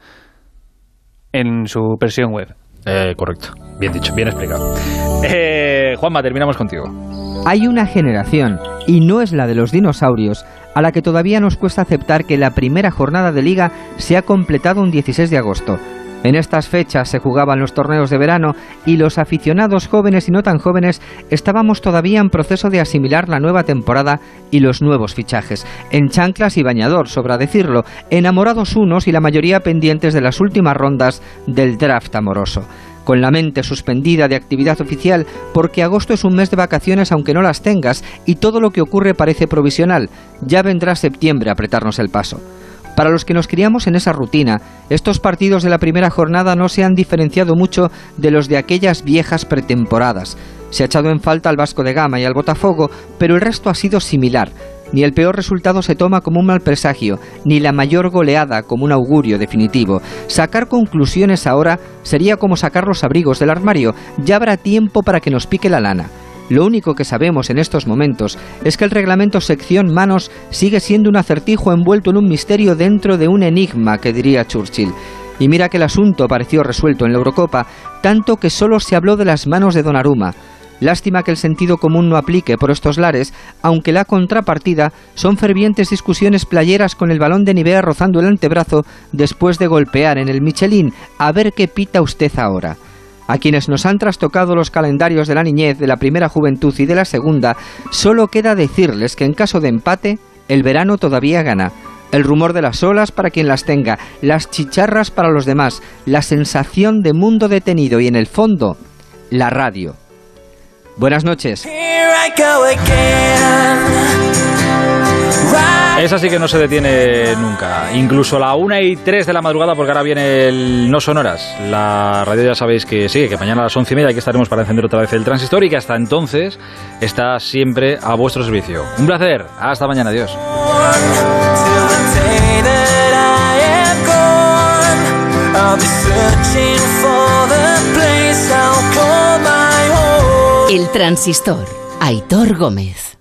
en su versión web. Eh, correcto. Bien dicho, bien explicado. Eh, Juanma, terminamos contigo. Hay una generación y no es la de los dinosaurios, a la que todavía nos cuesta aceptar que la primera jornada de liga se ha completado un 16 de agosto. En estas fechas se jugaban los torneos de verano y los aficionados jóvenes y no tan jóvenes estábamos todavía en proceso de asimilar la nueva temporada y los nuevos fichajes. En chanclas y bañador, sobra decirlo, enamorados unos y la mayoría pendientes de las últimas rondas del draft amoroso con la mente suspendida de actividad oficial porque agosto es un mes de vacaciones aunque no las tengas y todo lo que ocurre parece provisional. Ya vendrá septiembre a apretarnos el paso. Para los que nos criamos en esa rutina, estos partidos de la primera jornada no se han diferenciado mucho de los de aquellas viejas pretemporadas. Se ha echado en falta al Vasco de Gama y al Botafogo, pero el resto ha sido similar. Ni el peor resultado se toma como un mal presagio, ni la mayor goleada como un augurio definitivo. Sacar conclusiones ahora sería como sacar los abrigos del armario. Ya habrá tiempo para que nos pique la lana. Lo único que sabemos en estos momentos es que el reglamento sección manos sigue siendo un acertijo envuelto en un misterio dentro de un enigma, que diría Churchill. Y mira que el asunto pareció resuelto en la Eurocopa, tanto que solo se habló de las manos de Donnarumma. Lástima que el sentido común no aplique por estos lares, aunque la contrapartida son fervientes discusiones playeras con el balón de Nivea rozando el antebrazo después de golpear en el Michelin. A ver qué pita usted ahora. A quienes nos han trastocado los calendarios de la niñez, de la primera juventud y de la segunda, solo queda decirles que en caso de empate, el verano todavía gana. El rumor de las olas para quien las tenga, las chicharras para los demás, la sensación de mundo detenido y en el fondo, la radio. Buenas noches. Esa sí que no se detiene nunca. Incluso la 1 y 3 de la madrugada, porque ahora viene el No Sonoras. La radio ya sabéis que sí, que mañana a las 11 y media aquí estaremos para encender otra vez el transistor y que hasta entonces está siempre a vuestro servicio. Un placer. Hasta mañana. Adiós. El transistor. Aitor Gómez.